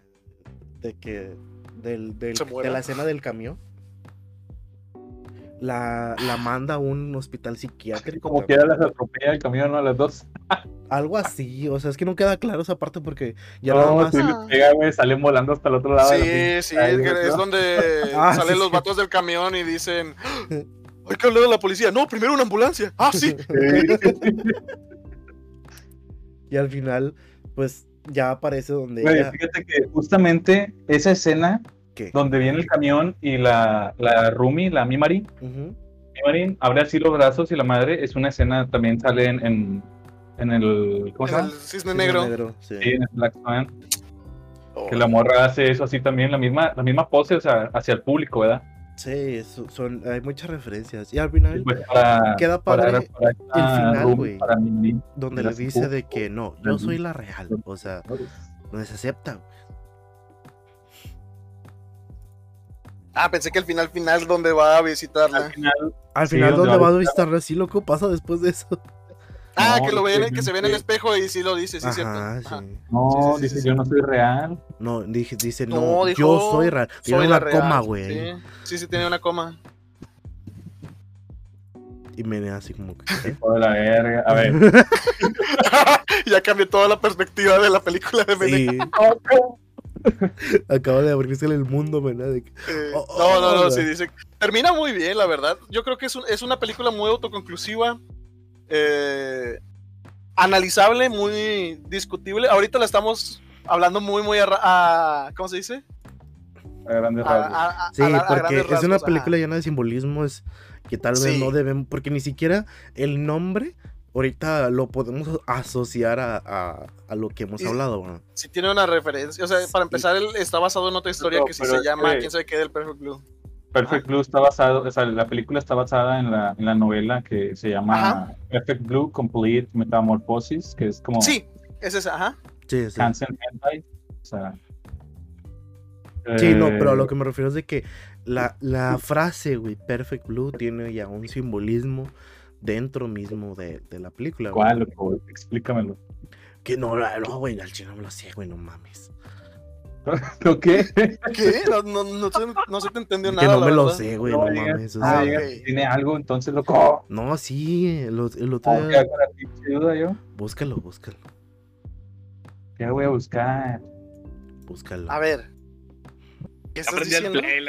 Speaker 1: de que... Del, del- de la escena del camión. La, la manda a un hospital psiquiátrico.
Speaker 4: Como
Speaker 1: también.
Speaker 4: quiera las atropella el camión, ¿no? A las dos.
Speaker 1: Algo así, o sea, es que no queda claro esa parte porque ya
Speaker 4: no,
Speaker 1: nada más...
Speaker 4: si pega, güey, salen volando hasta el otro lado. la
Speaker 3: Sí, sí, es, que
Speaker 4: ¿no?
Speaker 3: es donde
Speaker 1: Ah,
Speaker 3: salen
Speaker 1: sí,
Speaker 3: los
Speaker 1: sí.
Speaker 3: vatos del camión y dicen: Hay que hablar a la policía. No, primero una ambulancia. Ah, sí.
Speaker 1: Y al final, pues ya aparece donde
Speaker 4: Güey,
Speaker 1: ella...
Speaker 4: fíjate que justamente esa escena
Speaker 1: ¿Qué?
Speaker 4: donde viene el camión y la, la Rumi, la Mimari,
Speaker 1: Ujú.
Speaker 4: Mimarin abre así los brazos y la madre es una escena también sale en, en, en el ¿cómo se
Speaker 3: En
Speaker 4: llama?
Speaker 3: el cisne negro.
Speaker 1: sí.
Speaker 4: Sí, en el Black Swan,
Speaker 3: Oh,
Speaker 4: que la morra hace eso así también, la misma, la misma pose o sea, hacia el público, ¿verdad?
Speaker 1: Sí, son, hay muchas referencias. Y al final,
Speaker 4: pues para,
Speaker 1: Queda
Speaker 4: para-
Speaker 1: padre
Speaker 4: para
Speaker 1: el final, güey.
Speaker 4: Mimari,
Speaker 1: donde le dice de que no, yo soy la real. O sea, no se acepta.
Speaker 3: Ah, pensé que al final, final, donde va a visitarla.
Speaker 4: al final
Speaker 1: Al
Speaker 4: Sí, donde
Speaker 1: ¿dónde
Speaker 4: va a
Speaker 1: visitarla? Sí, loco, pasa después de eso.
Speaker 3: Ah,
Speaker 4: No,
Speaker 3: que lo ve, en-
Speaker 4: sí,
Speaker 3: que se ve en el espejo y sí lo dice, sí, cierto.
Speaker 1: Ajá,
Speaker 3: Ajá.
Speaker 1: sí.
Speaker 4: no,
Speaker 3: Sí, sí, sí,
Speaker 4: dice
Speaker 3: sí,
Speaker 4: yo no soy real.
Speaker 1: No, dije, dice,
Speaker 3: No,
Speaker 1: no,
Speaker 3: dijo,
Speaker 1: yo soy real. Tiene
Speaker 3: Soy
Speaker 1: una
Speaker 3: la real.
Speaker 1: coma, güey.
Speaker 3: Sí, sí, sí, tiene una coma.
Speaker 1: Y me da así como que.
Speaker 4: Hijo de la verga. A ver.
Speaker 3: ya cambió toda la perspectiva de la película de Mene.
Speaker 1: Sí, acaba de abrirse el mundo, ¿verdad? De que-
Speaker 3: Eh,
Speaker 1: Oh,
Speaker 3: no, no, no,
Speaker 1: oh,
Speaker 3: sí, dice. Termina muy bien, la verdad. Yo creo que es, un- es una película muy autoconclusiva. eh, analizable, muy discutible. Ahorita la estamos hablando muy, muy a, ¿cómo se dice?
Speaker 4: A grandes rasgos.
Speaker 3: a- a-
Speaker 1: Sí,
Speaker 3: a la- a
Speaker 1: porque es una
Speaker 3: ajá.
Speaker 1: película llena de simbolismos que tal vez
Speaker 3: Sí.
Speaker 1: no debemos, porque ni siquiera el nombre ahorita lo podemos asociar a, a- a lo que hemos hablado. ¿no?
Speaker 3: Sí tiene una referencia. O sea, para empezar, él está basado en otra historia
Speaker 4: No,
Speaker 3: que sí se llama
Speaker 4: que-
Speaker 3: ¿Quién sabe qué del Perfect Blue?
Speaker 4: Perfect Blue está basado, o sea, la película está basada en la, en la novela que se llama
Speaker 3: Ajá.
Speaker 4: Perfect Blue Complete Metamorphosis, que es como
Speaker 3: Sí, es esa, ajá.
Speaker 1: Sí, sí.
Speaker 4: O sea,
Speaker 1: Sí, no,
Speaker 4: eh,
Speaker 1: pero a lo que me refiero es de que la, la frase, güey, Perfect Blue tiene ya un simbolismo dentro mismo de, de la película. güey.
Speaker 4: ¿Cuál, loco? Explícamelo.
Speaker 1: Que no, no, güey, al chino me lo sé, güey, no mames.
Speaker 4: ¿Lo qué?
Speaker 3: ¿Qué? No, no, no, se, no se te entendió
Speaker 1: que
Speaker 3: nada.
Speaker 1: no
Speaker 3: la
Speaker 1: me lo sé, güey,
Speaker 4: No
Speaker 1: no, mames. o
Speaker 4: no
Speaker 3: Ah,
Speaker 1: sea,
Speaker 4: que tiene algo, entonces, loco.
Speaker 1: No, sí, el, ot- el otro
Speaker 4: ¿Cómo
Speaker 1: día-
Speaker 4: que duda yo?
Speaker 1: Búscalo, búscalo,
Speaker 4: ¿Qué voy a buscar?
Speaker 1: búscalo.
Speaker 3: A ver. ¿Qué estás
Speaker 2: Aprendí el play.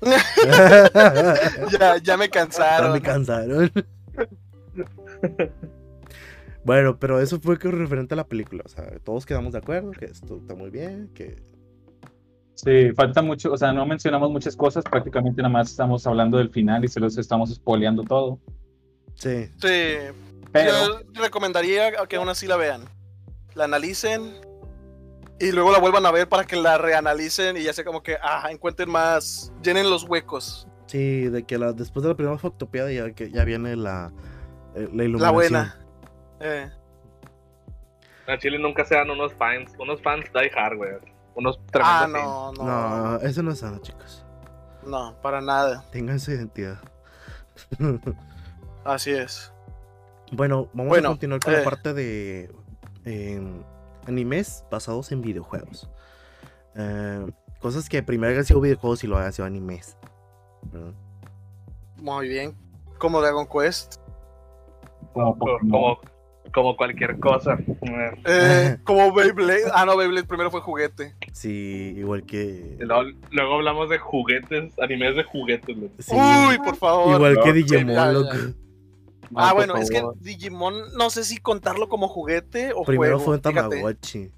Speaker 3: Ya, ya me
Speaker 1: Ya
Speaker 3: cansaron.
Speaker 1: me cansaron. bueno, pero eso fue que referente a la película. O sea, todos quedamos de acuerdo que esto está muy bien, que
Speaker 4: Sí, falta mucho, o sea, no mencionamos muchas cosas, prácticamente nada más estamos hablando del final y se los estamos spoileando todo.
Speaker 1: Sí.
Speaker 3: Sí,
Speaker 4: Pero,
Speaker 3: yo recomendaría que aún así la vean. La analicen y luego la vuelvan a ver para que la reanalicen y ya sea como que, ah, encuentren más, llenen los huecos.
Speaker 1: Sí, de que la, después de la primera fotopiada ya, que ya viene la, eh, la iluminación.
Speaker 3: La buena. Eh,
Speaker 2: En Chile nunca se dan unos fans, unos fans die hard, güey. Unos
Speaker 3: ah,
Speaker 2: tremendos
Speaker 3: no, no,
Speaker 1: No,
Speaker 3: no,
Speaker 1: eso no es sano, chicos.
Speaker 3: para nada.
Speaker 1: Tengan su identidad.
Speaker 3: Así es.
Speaker 1: bueno, vamos
Speaker 3: Bueno,
Speaker 1: a continuar con la
Speaker 3: eh.
Speaker 1: parte de em, animes basados en videojuegos. Eh, cosas que primero han sido videojuegos y luego han sido animes.
Speaker 3: Muy bien. Como Dragon Quest.
Speaker 4: como
Speaker 2: Como, cualquier cosa. Eh,
Speaker 3: como Beyblade. Ah, no, Beyblade primero fue juguete.
Speaker 1: Sí, igual que.
Speaker 2: luego, luego hablamos de juguetes, animes de juguetes,
Speaker 1: sí,
Speaker 3: Uy, por favor.
Speaker 1: igual
Speaker 4: no,
Speaker 1: que Digimon,
Speaker 3: ya, ya.
Speaker 1: loco.
Speaker 4: No,
Speaker 3: Ah, bueno, es que. Digimon, no sé si contarlo como juguete o
Speaker 1: Primero
Speaker 3: juego,
Speaker 1: fue un. Tamagotchi.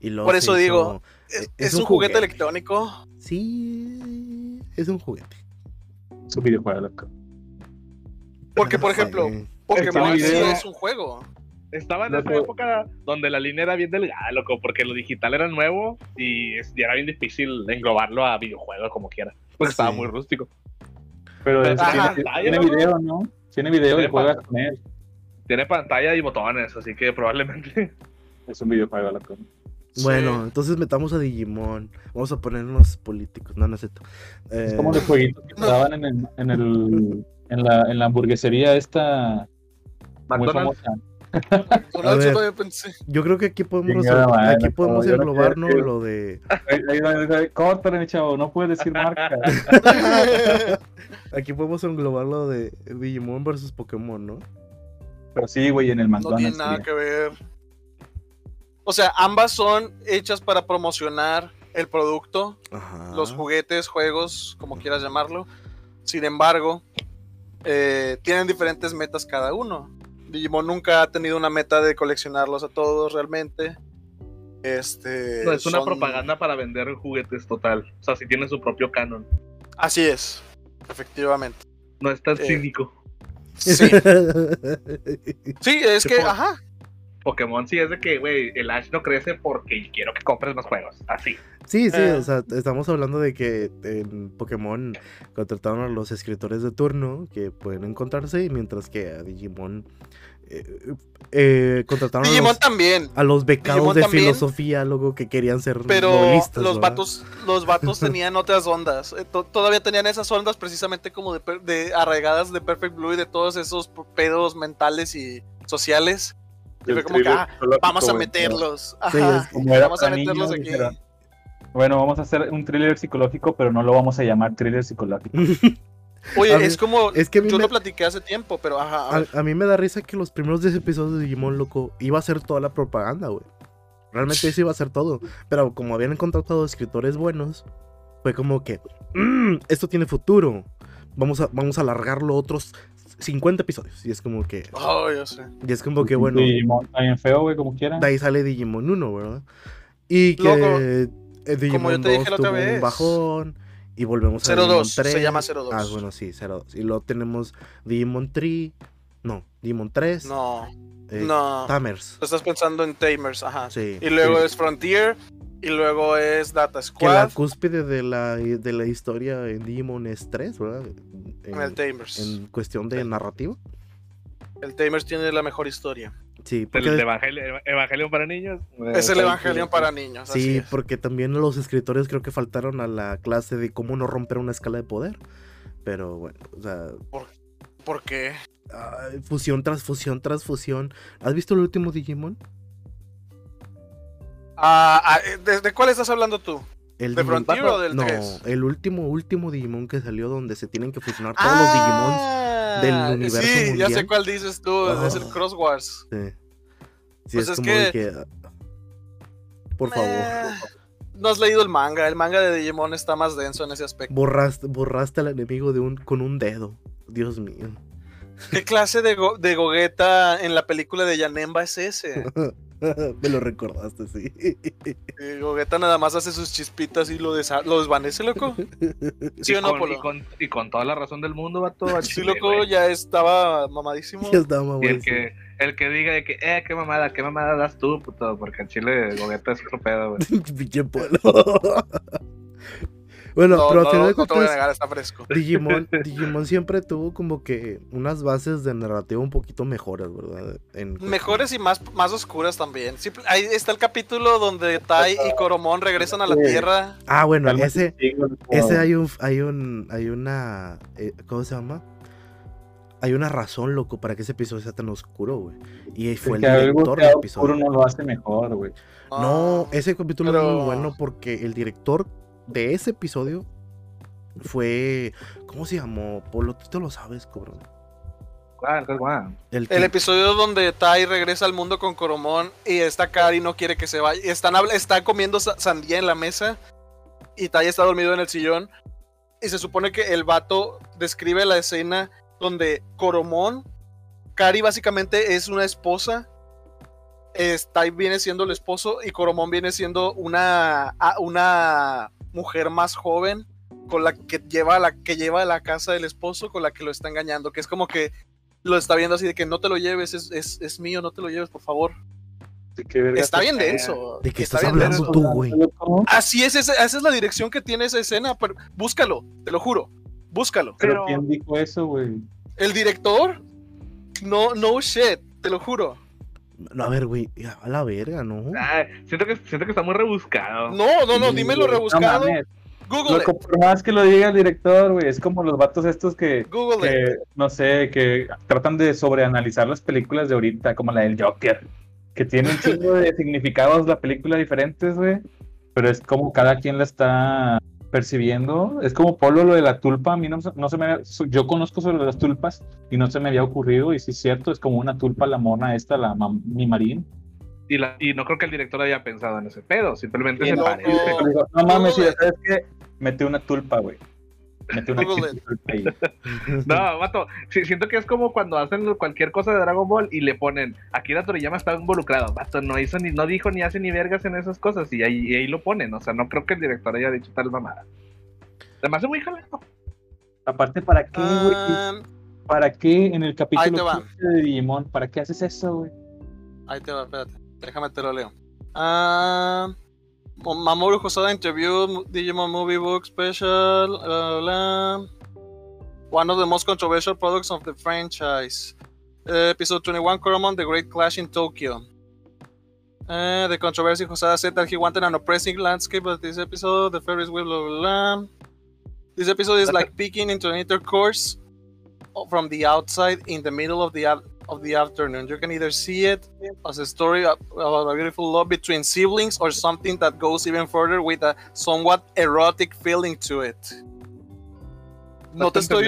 Speaker 1: Y luego
Speaker 3: Por eso
Speaker 1: hizo-
Speaker 3: digo, Es,
Speaker 1: es
Speaker 3: es
Speaker 1: un
Speaker 3: un juguete
Speaker 1: juguete.
Speaker 3: electrónico.
Speaker 1: Sí, es un juguete.
Speaker 4: Es un videojuego, loco.
Speaker 3: Porque, por ejemplo, Pokémon sí es un juego.
Speaker 2: Estaba en
Speaker 4: Loco.
Speaker 2: esa época donde la línea era bien delgada, loco, porque lo digital era nuevo y, es- y era bien difícil englobarlo a videojuego como quiera. Pues estaba muy rústico.
Speaker 4: Pero es-
Speaker 3: Ajá.
Speaker 4: tiene,
Speaker 2: Pantalla,
Speaker 4: tiene
Speaker 2: ¿no?
Speaker 4: video, ¿no? Tiene video y
Speaker 2: Tiene
Speaker 4: juegas con él.
Speaker 2: Tiene pantalla y botones, así que probablemente.
Speaker 4: Es un videojuego, loco.
Speaker 1: Bueno, entonces metamos a Digimon. Vamos a ponernos políticos. No, no es cierto.
Speaker 4: Es
Speaker 1: Eh,
Speaker 4: como los jueguitos que estaban en, el, en, el, en, la, en la hamburguesería esta muy
Speaker 2: McDonald's.
Speaker 4: famosa.
Speaker 3: McDonald's,
Speaker 1: ver.
Speaker 3: yo
Speaker 1: creo que aquí podemos,
Speaker 4: madre,
Speaker 1: aquí podemos
Speaker 4: no
Speaker 1: englobar
Speaker 4: creo
Speaker 1: ¿no?
Speaker 4: que-
Speaker 1: lo de.
Speaker 4: Córtale, mi chavo, no puedes decir marca.
Speaker 1: Aquí podemos englobar lo de Digimon versus Pokémon, ¿no?
Speaker 4: Pero sí, güey, en el
Speaker 3: No tiene
Speaker 4: McDonald's.
Speaker 3: nada que ver. O sea, ambas son hechas para promocionar el producto,
Speaker 1: Ajá.
Speaker 3: los juguetes, juegos, como quieras llamarlo. Sin embargo, eh, tienen diferentes metas cada uno. Digimon nunca ha tenido una meta de coleccionarlos a todos realmente. Este,
Speaker 2: No, es una
Speaker 3: son-
Speaker 2: propaganda para vender juguetes total. O sea, si tiene su propio canon.
Speaker 3: Así es, efectivamente.
Speaker 2: No es tan
Speaker 3: Eh.
Speaker 2: cínico.
Speaker 3: Sí, sí es que, ajá.
Speaker 2: Pokémon sí es de que, güey, el Ash no crece porque quiero que compres más juegos. Así.
Speaker 1: Sí, sí,
Speaker 3: Eh.
Speaker 1: o sea, estamos hablando de que en Pokémon contrataron a los escritores de turno que pueden encontrarse, mientras que a Digimon eh, eh, contrataron a los,
Speaker 3: también.
Speaker 1: a los becados
Speaker 3: Digimon
Speaker 1: de
Speaker 3: también.
Speaker 1: filosofía, luego que querían ser
Speaker 3: Pero
Speaker 1: novelistas,
Speaker 3: los
Speaker 1: ¿verdad?
Speaker 3: vatos, los vatos tenían otras ondas. Eh, to- todavía tenían esas ondas precisamente como de, de arraigadas de Perfect Blue y de todos esos pedos mentales y sociales. Y fue como que, ah, vamos a meterlos.
Speaker 1: Sí,
Speaker 3: Ajá,
Speaker 1: es
Speaker 4: como era
Speaker 3: vamos a meterlos aquí.
Speaker 4: dijeron. Bueno, vamos a hacer un thriller psicológico, pero no lo vamos a llamar thriller psicológico.
Speaker 3: Oye,
Speaker 1: A mí-
Speaker 3: es como.
Speaker 1: es que
Speaker 3: yo
Speaker 1: me-
Speaker 3: lo platiqué hace tiempo, pero ajá. a ver.
Speaker 1: A, a mí me da risa que los primeros 10 episodios de Digimon, loco, iba a ser toda la propaganda, güey. Realmente eso iba a ser todo. Pero como habían contratado escritores buenos, fue como que, "Mm, esto tiene futuro. Vamos a, vamos a alargarlo otros 50 episodios. Y es como que,
Speaker 3: Oh, yo sé.
Speaker 1: y es como que bueno,
Speaker 4: Digimon está bien feo, güey, como quieran.
Speaker 1: de ahí sale Digimon 1, ¿verdad? Y que
Speaker 3: Loco,
Speaker 1: eh, Digimon
Speaker 3: como yo te
Speaker 1: 2
Speaker 3: dije la otra
Speaker 1: tuvo un
Speaker 3: vez.
Speaker 1: bajón. Y volvemos a
Speaker 3: 02,
Speaker 1: Digimon
Speaker 3: se
Speaker 1: 3.
Speaker 3: llama 02.
Speaker 1: Ah, bueno, sí, 02. Y luego tenemos Digimon 3. No, Digimon 3.
Speaker 3: No,
Speaker 1: eh,
Speaker 3: no.
Speaker 1: Tamers.
Speaker 3: Estás pensando en Tamers, ajá.
Speaker 1: Sí.
Speaker 3: Y luego
Speaker 4: Sí.
Speaker 3: es Frontier. Y luego es Data
Speaker 1: Que la
Speaker 3: Squad.
Speaker 1: cúspide de la, de la historia en Digimon es 3, ¿verdad? En,
Speaker 3: el Tamers.
Speaker 1: en cuestión de
Speaker 3: Sí.
Speaker 1: narrativa.
Speaker 3: El Tamers tiene la mejor historia.
Speaker 1: Sí,
Speaker 2: El
Speaker 1: porque,
Speaker 2: de Evangelio, Evangelion para niños.
Speaker 3: Es el Evangelion para niños. así
Speaker 1: sí,
Speaker 3: es.
Speaker 1: porque también los escritores creo que faltaron a la clase de cómo no romper una escala de poder. Pero bueno, o sea,
Speaker 3: ¿Por qué?
Speaker 1: fusión tras fusión tras fusión. ¿Has visto el último Digimon?
Speaker 3: Ah, ah, eh, ¿de, de cuál estás hablando tú?
Speaker 1: El
Speaker 3: ¿De
Speaker 1: Digimon-
Speaker 3: Frontier o del
Speaker 1: No,
Speaker 3: 3?
Speaker 1: el último, último Digimon que salió donde se tienen que fusionar todos los Digimons.
Speaker 3: Ah,
Speaker 1: del universo
Speaker 3: Sí, ya sé cuál dices tú. Es el. Cross Wars.
Speaker 1: Sí, Sí,
Speaker 3: Pues
Speaker 1: es,
Speaker 3: es
Speaker 1: como
Speaker 3: que-
Speaker 1: Por favor.
Speaker 3: Eh, no has leído el manga. El manga de Digimon está más denso en ese aspecto.
Speaker 1: Borraste, borraste al enemigo de un, con un dedo. Dios mío.
Speaker 3: ¿Qué clase de, go- de Gogeta en la película de Yanemba es ese?
Speaker 1: Me lo recordaste, sí.
Speaker 3: Y Gogeta nada más hace sus chispitas y lo, desa- lo desvanece, loco. ¿Sí
Speaker 2: y,
Speaker 3: o no,
Speaker 2: con,
Speaker 3: Polo?
Speaker 2: y, con, y con toda la razón del mundo, vato. al
Speaker 3: Sí,
Speaker 2: chile,
Speaker 3: loco, ya estaba mamadísimo.
Speaker 1: Ya estaba
Speaker 2: Y el que, el que diga de que, eh, qué mamada, qué mamada das tú, puto, porque en Chile Gogeta es otro pedo, güey.
Speaker 1: Pinche polo. Bueno,
Speaker 3: No,
Speaker 1: pero
Speaker 3: no,
Speaker 1: al final de
Speaker 3: no te voy a
Speaker 1: cuentas,
Speaker 3: negar, está fresco.
Speaker 1: Digimon, Digimon siempre tuvo como que unas bases de narrativa un poquito mejores, ¿verdad? En
Speaker 3: Mejores y más, más oscuras también. Simple- ahí está el capítulo donde Tai y Coromon regresan a la. Tierra.
Speaker 1: Ah, bueno, ese, ese hay un, hay un, hay una, eh, ¿cómo se llama? Hay una razón, loco, para que ese episodio sea tan oscuro, güey. Y fue el
Speaker 4: algo
Speaker 1: director del
Speaker 4: oscuro
Speaker 1: episodio.
Speaker 4: no lo hace mejor, güey.
Speaker 1: No, ese capítulo es
Speaker 3: pero-
Speaker 1: muy bueno porque el director de ese episodio fue, ¿cómo se llamó? Polo, tú te lo sabes, cabrón.
Speaker 2: ¿Cuál?
Speaker 1: El,
Speaker 3: episodio donde Tai regresa al mundo con Coromon y esta Kari no quiere que se vaya. y Están, habla- está comiendo sa- sandía en la mesa y Tai está dormido en el sillón. Y se supone que el vato describe la escena donde Coromon, Kari básicamente es una esposa, es- Tai viene siendo el esposo y Coromon viene siendo una, una mujer más joven con la que lleva a la que lleva a la casa del esposo con la que lo está engañando, que es como que lo está viendo así de que no te lo lleves, es, es, es mío, no te lo lleves, por favor.
Speaker 4: ¿Qué verga
Speaker 3: Está bien denso.
Speaker 1: ¿De qué
Speaker 3: está
Speaker 1: estás hablando
Speaker 3: denso.
Speaker 1: tú, güey?
Speaker 3: Así es, esa, esa es la dirección que tiene esa escena, pero búscalo, te lo juro, búscalo.
Speaker 4: Pero
Speaker 2: Pero-
Speaker 4: ¿quién dijo eso, güey?
Speaker 3: El director, no, no shit, te lo juro.
Speaker 1: No, a ver, güey, a la verga, ¿no?
Speaker 2: Ay, siento, que, siento que está muy rebuscado.
Speaker 3: No, no, no, dímelo
Speaker 4: No
Speaker 3: rebuscado.
Speaker 4: mames,
Speaker 3: Google it,
Speaker 4: por más que lo diga el director, güey, es como los vatos estos que,
Speaker 3: Google
Speaker 4: que, no sé, que tratan de sobreanalizar las películas de ahorita, como la del Joker, que tiene un chingo de significados la película diferentes, güey, pero es como cada quien la está percibiendo. Es como Polo lo de la tulpa, a mí no, se- no se me había- yo conozco sobre las tulpas y no se me había ocurrido, y sí es cierto, es como una tulpa la mona esta, la mam- mi marín.
Speaker 2: Y, la, y no creo que el director haya pensado en ese pedo, simplemente
Speaker 4: Y
Speaker 2: se
Speaker 4: no,
Speaker 2: parece.
Speaker 3: no.
Speaker 4: Mames,
Speaker 3: Google
Speaker 4: y ¿sabes qué? Mete una tulpa, güey. Mete una ahí.
Speaker 2: No, vato, sí, siento que es como cuando hacen cualquier cosa de Dragon Ball y le ponen, Akira Toriyama está involucrado, vato, no hizo ni, no dijo ni hace ni vergas en esas cosas y ahí, y ahí lo ponen, o sea, no creo que el director haya dicho tal mamada. Además es muy jalado.
Speaker 4: Aparte, ¿para qué, güey?
Speaker 3: Ah,
Speaker 4: ¿Para qué en el capítulo
Speaker 3: va.
Speaker 4: 15 de Digimon? ¿Para qué haces eso, güey?
Speaker 3: ahí te va, espérate. Déjame te lo leo. Ah, Mamoru Hosoda interview Digimon Movie Book Special. bla, bla, bla. One of the most controversial products of the franchise. Uh, episode 21 Koromon, The Great Clash in Tokyo. Uh, the controversy Hosoda said that he wanted an oppressing landscape of this episode. The Ferris wheel, blah, blah, blah. This episode is like peeking into an intercourse from the outside in the middle of the of the afternoon. You can either see it as a story about a beautiful love between siblings or something that goes even further with a somewhat erotic feeling to it. No te estoy.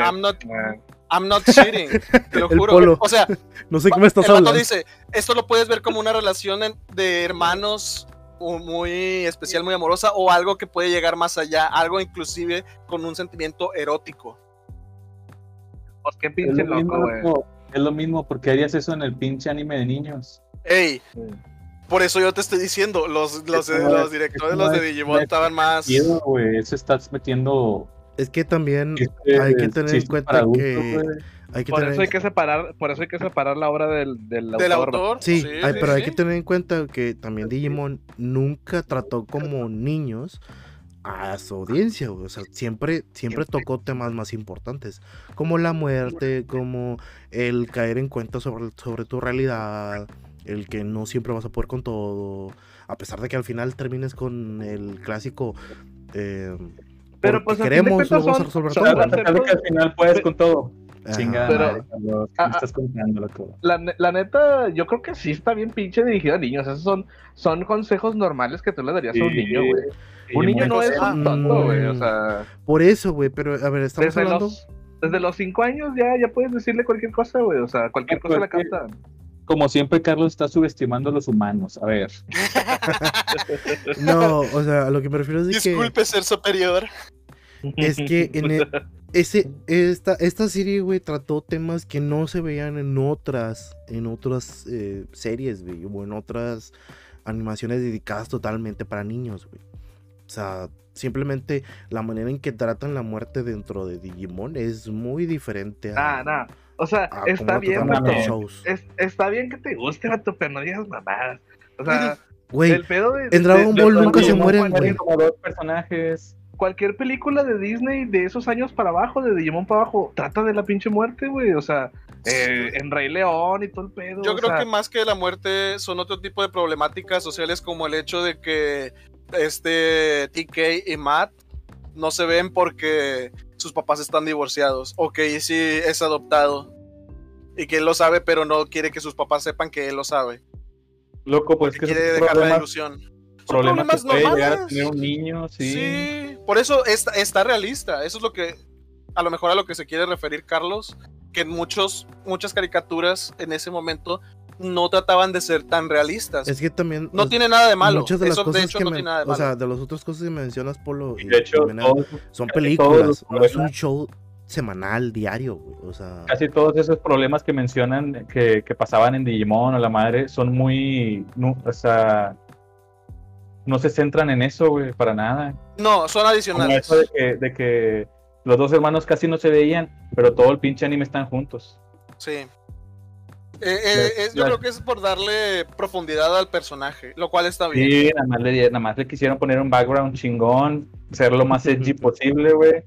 Speaker 3: I'm not.
Speaker 2: Ah,
Speaker 3: I'm not cheating. Te lo
Speaker 1: El
Speaker 3: juro.
Speaker 1: polo.
Speaker 3: O sea,
Speaker 1: No sé qué me estás
Speaker 3: el
Speaker 1: hablando.
Speaker 3: dice, esto lo puedes ver como una relación de hermanos muy especial, muy amorosa, o algo que puede llegar más allá, algo inclusive con un sentimiento erótico.
Speaker 2: pues qué pinche loco, güey.
Speaker 4: Es lo mismo, porque harías eso en el pinche anime de niños.
Speaker 3: Ey,
Speaker 2: Sí.
Speaker 3: por eso yo te estoy diciendo, los, los,
Speaker 4: no
Speaker 3: los
Speaker 4: es-
Speaker 3: directores, los de Digimon estaban más...
Speaker 4: Miedo, güey. Eso estás metiendo.
Speaker 1: Es que también
Speaker 4: este,
Speaker 1: hay que tener en cuenta
Speaker 4: adultos,
Speaker 1: que
Speaker 4: güey.
Speaker 1: hay que
Speaker 2: Por
Speaker 1: tener
Speaker 2: eso hay que separar, por eso hay que separar la obra del, del
Speaker 3: Del
Speaker 2: autor.
Speaker 3: autor.
Speaker 1: Sí, pero hay que tener en cuenta que también Digimon nunca trató como niños a su audiencia, güey. O sea, siempre, siempre tocó temas más importantes, como la muerte, como el caer en cuenta sobre, sobre tu realidad, el que no siempre vas a poder con todo, a pesar de que al final termines con el clásico. Eh,
Speaker 2: Pero, pues, a fin de
Speaker 1: queremos,
Speaker 2: cuentas
Speaker 1: vamos a resolver
Speaker 2: son
Speaker 1: todo.
Speaker 4: A pesar de que al final puedes con todo.
Speaker 1: Ajá.
Speaker 4: Chingada,
Speaker 2: Pero-
Speaker 4: madre, Carlos, ¿qué
Speaker 2: Ah,
Speaker 4: estás?
Speaker 2: La, la neta, yo creo que sí está bien pinche dirigido a niños. Esos son, son consejos normales que tú le darías a un niño, güey.
Speaker 4: sí,
Speaker 2: Un niño no es
Speaker 3: Ah,
Speaker 2: un tonto, güey. O
Speaker 1: mm.
Speaker 2: sea,
Speaker 1: Por eso, güey, pero a ver, estamos
Speaker 2: desde
Speaker 1: hablando.
Speaker 2: los, desde los cinco años ya, ya puedes decirle cualquier cosa, güey. O sea, cualquier
Speaker 4: Ah,
Speaker 2: cosa la captan.
Speaker 4: Como siempre, Carlos está subestimando a los humanos. A ver.
Speaker 1: No, o sea, a lo que me refiero es de que.
Speaker 3: Disculpe ser superior.
Speaker 1: Es que en, e- ese, esta, esta serie, güey, trató temas que no se veían en otras, en otras eh, series, güey, o en otras animaciones dedicadas totalmente para niños, güey. O sea, simplemente la manera en que tratan la muerte dentro de Digimon es muy diferente
Speaker 2: Nah,
Speaker 1: a,
Speaker 2: nah. O sea, está bien. Es- está bien que te guste, vato, pero no digas mamadas. O sea,
Speaker 1: Güey,
Speaker 2: el pedo de.
Speaker 1: en Dragon Ball nunca se mueren, güey.
Speaker 4: como dos personajes.
Speaker 2: Cualquier película de Disney de esos años para abajo, de Digimon para abajo, trata de la pinche muerte, güey. O sea, eh, en Rey León y todo el pedo.
Speaker 3: Yo creo
Speaker 2: sea,
Speaker 3: que más que la muerte son otro tipo de problemáticas sociales como el hecho de que este TK y Matt no se ven porque sus papás están divorciados o que sí es adoptado y que él lo sabe pero no quiere que sus papás sepan que él lo sabe.
Speaker 4: Loco, pues
Speaker 3: Porque
Speaker 4: que
Speaker 3: quiere dejar la ilusión. Son
Speaker 4: problemas que
Speaker 3: problemas
Speaker 4: puede llegar a
Speaker 3: normales.
Speaker 4: tener un niño, sí.
Speaker 3: Sí, por eso está, está realista. Eso es lo que, a lo mejor a lo que se quiere referir Carlos, que en muchos, muchas caricaturas en ese momento no trataban de ser tan realistas.
Speaker 1: es que también...
Speaker 3: no
Speaker 1: o-
Speaker 3: tiene nada de malo.
Speaker 1: Muchas de las
Speaker 3: Eso de
Speaker 1: cosas
Speaker 3: hecho
Speaker 1: que
Speaker 3: no
Speaker 1: men-
Speaker 3: tiene nada de
Speaker 1: O
Speaker 3: malo.
Speaker 1: sea, de las otras cosas que mencionas, Polo,
Speaker 4: Y
Speaker 1: y
Speaker 4: de hecho, todos-
Speaker 1: son películas, no es un
Speaker 4: problemas-
Speaker 1: show semanal, diario. O sea,
Speaker 4: casi todos esos problemas que mencionan que, que pasaban en Digimon o la madre son muy, no, o sea, no se centran en eso, güey, para nada.
Speaker 3: no, son
Speaker 4: Como
Speaker 3: adicionales.
Speaker 4: eso de que, de que los dos hermanos casi no se veían, pero todo el pinche anime están juntos.
Speaker 3: Sí. Eh, eh, es- yo creo que es por darle profundidad al personaje, lo cual está bien.
Speaker 4: Sí, nada más, le, nada más le quisieron poner un background chingón, ser lo más edgy posible, güey.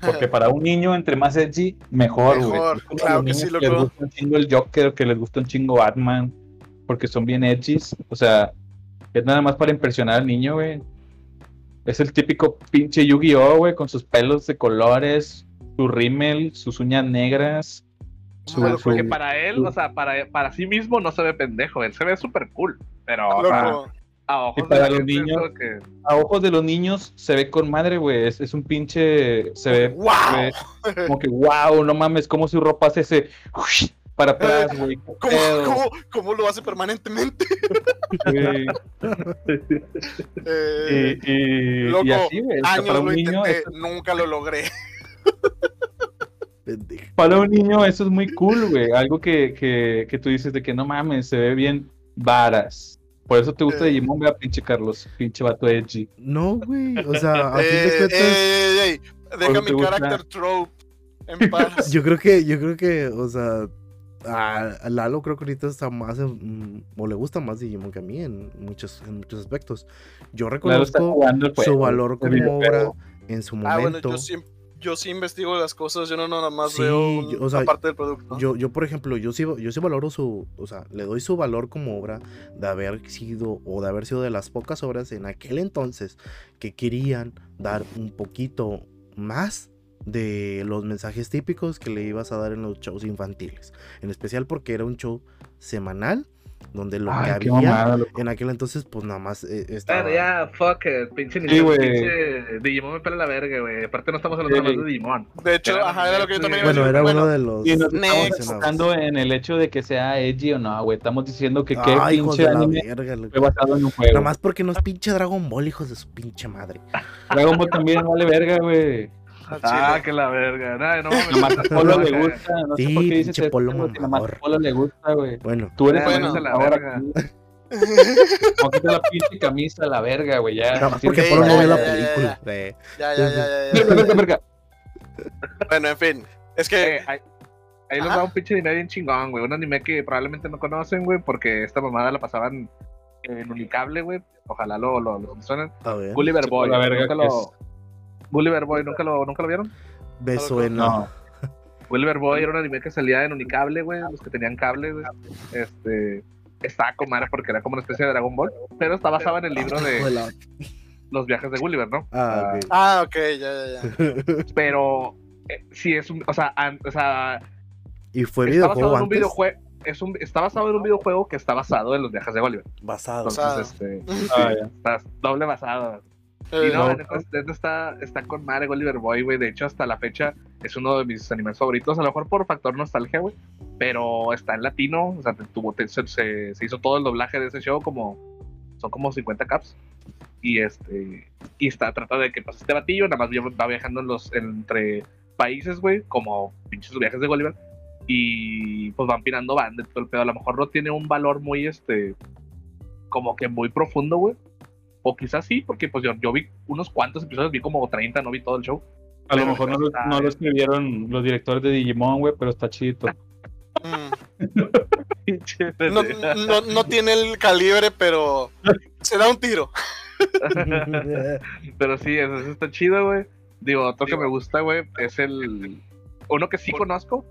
Speaker 4: Porque para un niño, entre más edgy, mejor, güey.
Speaker 3: Mejor, claro que sí,
Speaker 4: les
Speaker 3: loco.
Speaker 4: gusta un chingo el Joker, que les gusta un chingo Batman, porque son bien edgys. O sea, es nada más para impresionar al niño, güey. Es el típico pinche Yu-Gi-Oh, güey, con sus pelos de colores, su rímel, sus uñas negras. Su,
Speaker 2: Porque para él, o sea, para, para sí mismo no se ve pendejo, él se ve súper cool. Pero o
Speaker 3: Loco,
Speaker 2: sea, a ojos
Speaker 4: Y
Speaker 2: de
Speaker 4: para los niños,
Speaker 2: que-
Speaker 4: A ojos de los niños se ve con madre, güey. Es, es un pinche. Se ve
Speaker 3: ¡Wow!
Speaker 4: se ve como que, wow, no mames, como su ropa hace ese. Para atrás, güey.
Speaker 3: ¿Cómo, cómo- cómo lo hace permanentemente? Eh,
Speaker 4: Y, y-
Speaker 3: Loco,
Speaker 4: y así, güey.
Speaker 3: años
Speaker 4: para un
Speaker 3: lo
Speaker 4: niño,
Speaker 3: intenté, nunca lo logré.
Speaker 4: para un niño eso es muy cool, güey. Algo que, que, que tú dices de que no mames, se ve bien varas. Por eso te gusta
Speaker 3: Eh.
Speaker 4: Digimon, vea, pinche Carlos, pinche vato edgy.
Speaker 1: No, güey. O sea, a fin de
Speaker 3: Eh,
Speaker 1: cuentas,
Speaker 3: ey, ey, ey, deja
Speaker 4: ¿Cómo
Speaker 3: mi carácter trope en paz.
Speaker 1: yo creo que, yo creo que, o sea, a, Lalo creo que ahorita está más, en- mm, o le gusta más Digimon que a mí en muchos, en muchos aspectos. Yo reconozco su valor como obra en su
Speaker 3: Ah, bueno,
Speaker 1: momento.
Speaker 3: yo sí, yo sí investigo las cosas, yo no nada más
Speaker 1: Sí,
Speaker 3: veo
Speaker 1: o sea,
Speaker 3: parte del producto.
Speaker 1: Yo, yo, por ejemplo, yo sí, yo sí valoro su, o sea, le doy su valor como obra de haber sido, o de haber sido de las pocas obras en aquel entonces que querían dar un poquito más de los mensajes típicos que le ibas a dar en los shows infantiles. En especial porque era un show semanal donde lo
Speaker 4: Ay,
Speaker 1: que había
Speaker 4: mamada,
Speaker 1: en aquel entonces, pues nada más eh, estaba...
Speaker 2: Bueno, ya, fuck it, pinche
Speaker 4: Sí,
Speaker 2: pinche Digimon me pela la verga, güey. Aparte no estamos hablando
Speaker 4: Sí.
Speaker 2: más de Digimon.
Speaker 3: de hecho,
Speaker 2: era
Speaker 3: ajá, era lo que yo también iba a
Speaker 1: Bueno,
Speaker 3: decir.
Speaker 1: era
Speaker 3: Bueno,
Speaker 1: uno de los...
Speaker 4: Y nos estamos enfocando en el hecho de que sea edgy o no, güey. Estamos diciendo que qué
Speaker 1: Ay,
Speaker 4: pinche
Speaker 1: de la
Speaker 4: anime
Speaker 1: verga, loco.
Speaker 4: fue basado en un juego.
Speaker 1: Nada más porque no es pinche Dragon Ball, hijos de su pinche madre.
Speaker 4: Dragon Ball también vale verga, güey.
Speaker 2: Ah, que la verga. Nah, no mames.
Speaker 4: A Polo le
Speaker 2: No,
Speaker 4: gusta. No sé
Speaker 1: Sí,
Speaker 4: por qué dices
Speaker 1: pinche
Speaker 4: eso, más a. Polo le gusta, güey.
Speaker 1: Bueno,
Speaker 4: Tú eres
Speaker 3: Bueno.
Speaker 2: la
Speaker 4: ahora.
Speaker 2: verga.
Speaker 4: Póngate la pinche camisa a la verga, güey. Ya. Sí,
Speaker 1: porque
Speaker 3: Sí,
Speaker 1: Polo no
Speaker 3: ya,
Speaker 1: ve la
Speaker 3: ya, ya,
Speaker 1: película.
Speaker 3: Ya, ya, ya, ya. Bueno, en fin. Es que
Speaker 2: Eh, ahí, les va un pinche anime bien chingón, güey. Un anime que probablemente no conocen, güey, porque esta mamada la pasaban en Unicable, güey. Ojalá lo, lo, lo
Speaker 1: ver.
Speaker 2: Gulliver Boy.
Speaker 4: la verga
Speaker 2: ¿Nunca
Speaker 4: que
Speaker 2: lo... Gulliver Boy, ¿nunca lo, ¿nunca lo vieron?
Speaker 1: En
Speaker 4: No.
Speaker 2: Gulliver Boy era un anime que salía en Unicable, güey. Los que tenían cable, güey. Este... Estaba con madre porque era como una especie de Dragon Ball. Pero está basado en el libro de Los viajes de Gulliver, ¿no?
Speaker 1: Ah, ok.
Speaker 3: Ah, ok, ya, ya, ya.
Speaker 2: Pero... eh, sí es un... O sea, an- o sea
Speaker 1: y fue
Speaker 2: está basado
Speaker 1: videojuego
Speaker 2: en un videojuego. Es un, está basado en un videojuego que está basado en los viajes de Gulliver.
Speaker 1: Basado.
Speaker 2: Entonces,
Speaker 3: Basado.
Speaker 2: este,
Speaker 4: Ah, ya.
Speaker 2: está doble basado. Y no, neta, neta está, está con madre Gulliver Boy, güey. De hecho, hasta la fecha es uno de mis animes favoritos. A lo mejor por factor nostalgia, güey. Pero está en latino. O sea, tuvo, se, se- se hizo todo el doblaje de ese show como... Son como 50 caps. Y este... Y está, trata de que pues, este batillo nada más va viajando en los, entre países, güey, como pinches viajes de Gulliver, y pues van pirando bandas, todo el pedo. A lo mejor no tiene un valor muy, este, como que muy profundo, güey. O quizás sí, porque pues yo, yo vi unos cuantos episodios, vi como 30, no vi todo el show.
Speaker 4: A lo mejor no, lo-
Speaker 2: está-
Speaker 4: no lo escribieron los directores de Digimon, güey, pero está chido.
Speaker 3: Mm. No, no, no tiene el calibre, pero se da un tiro.
Speaker 2: Pero sí, eso, eso está chido, güey. Digo, otro que me gusta, güey, es el. Uno que sí conozco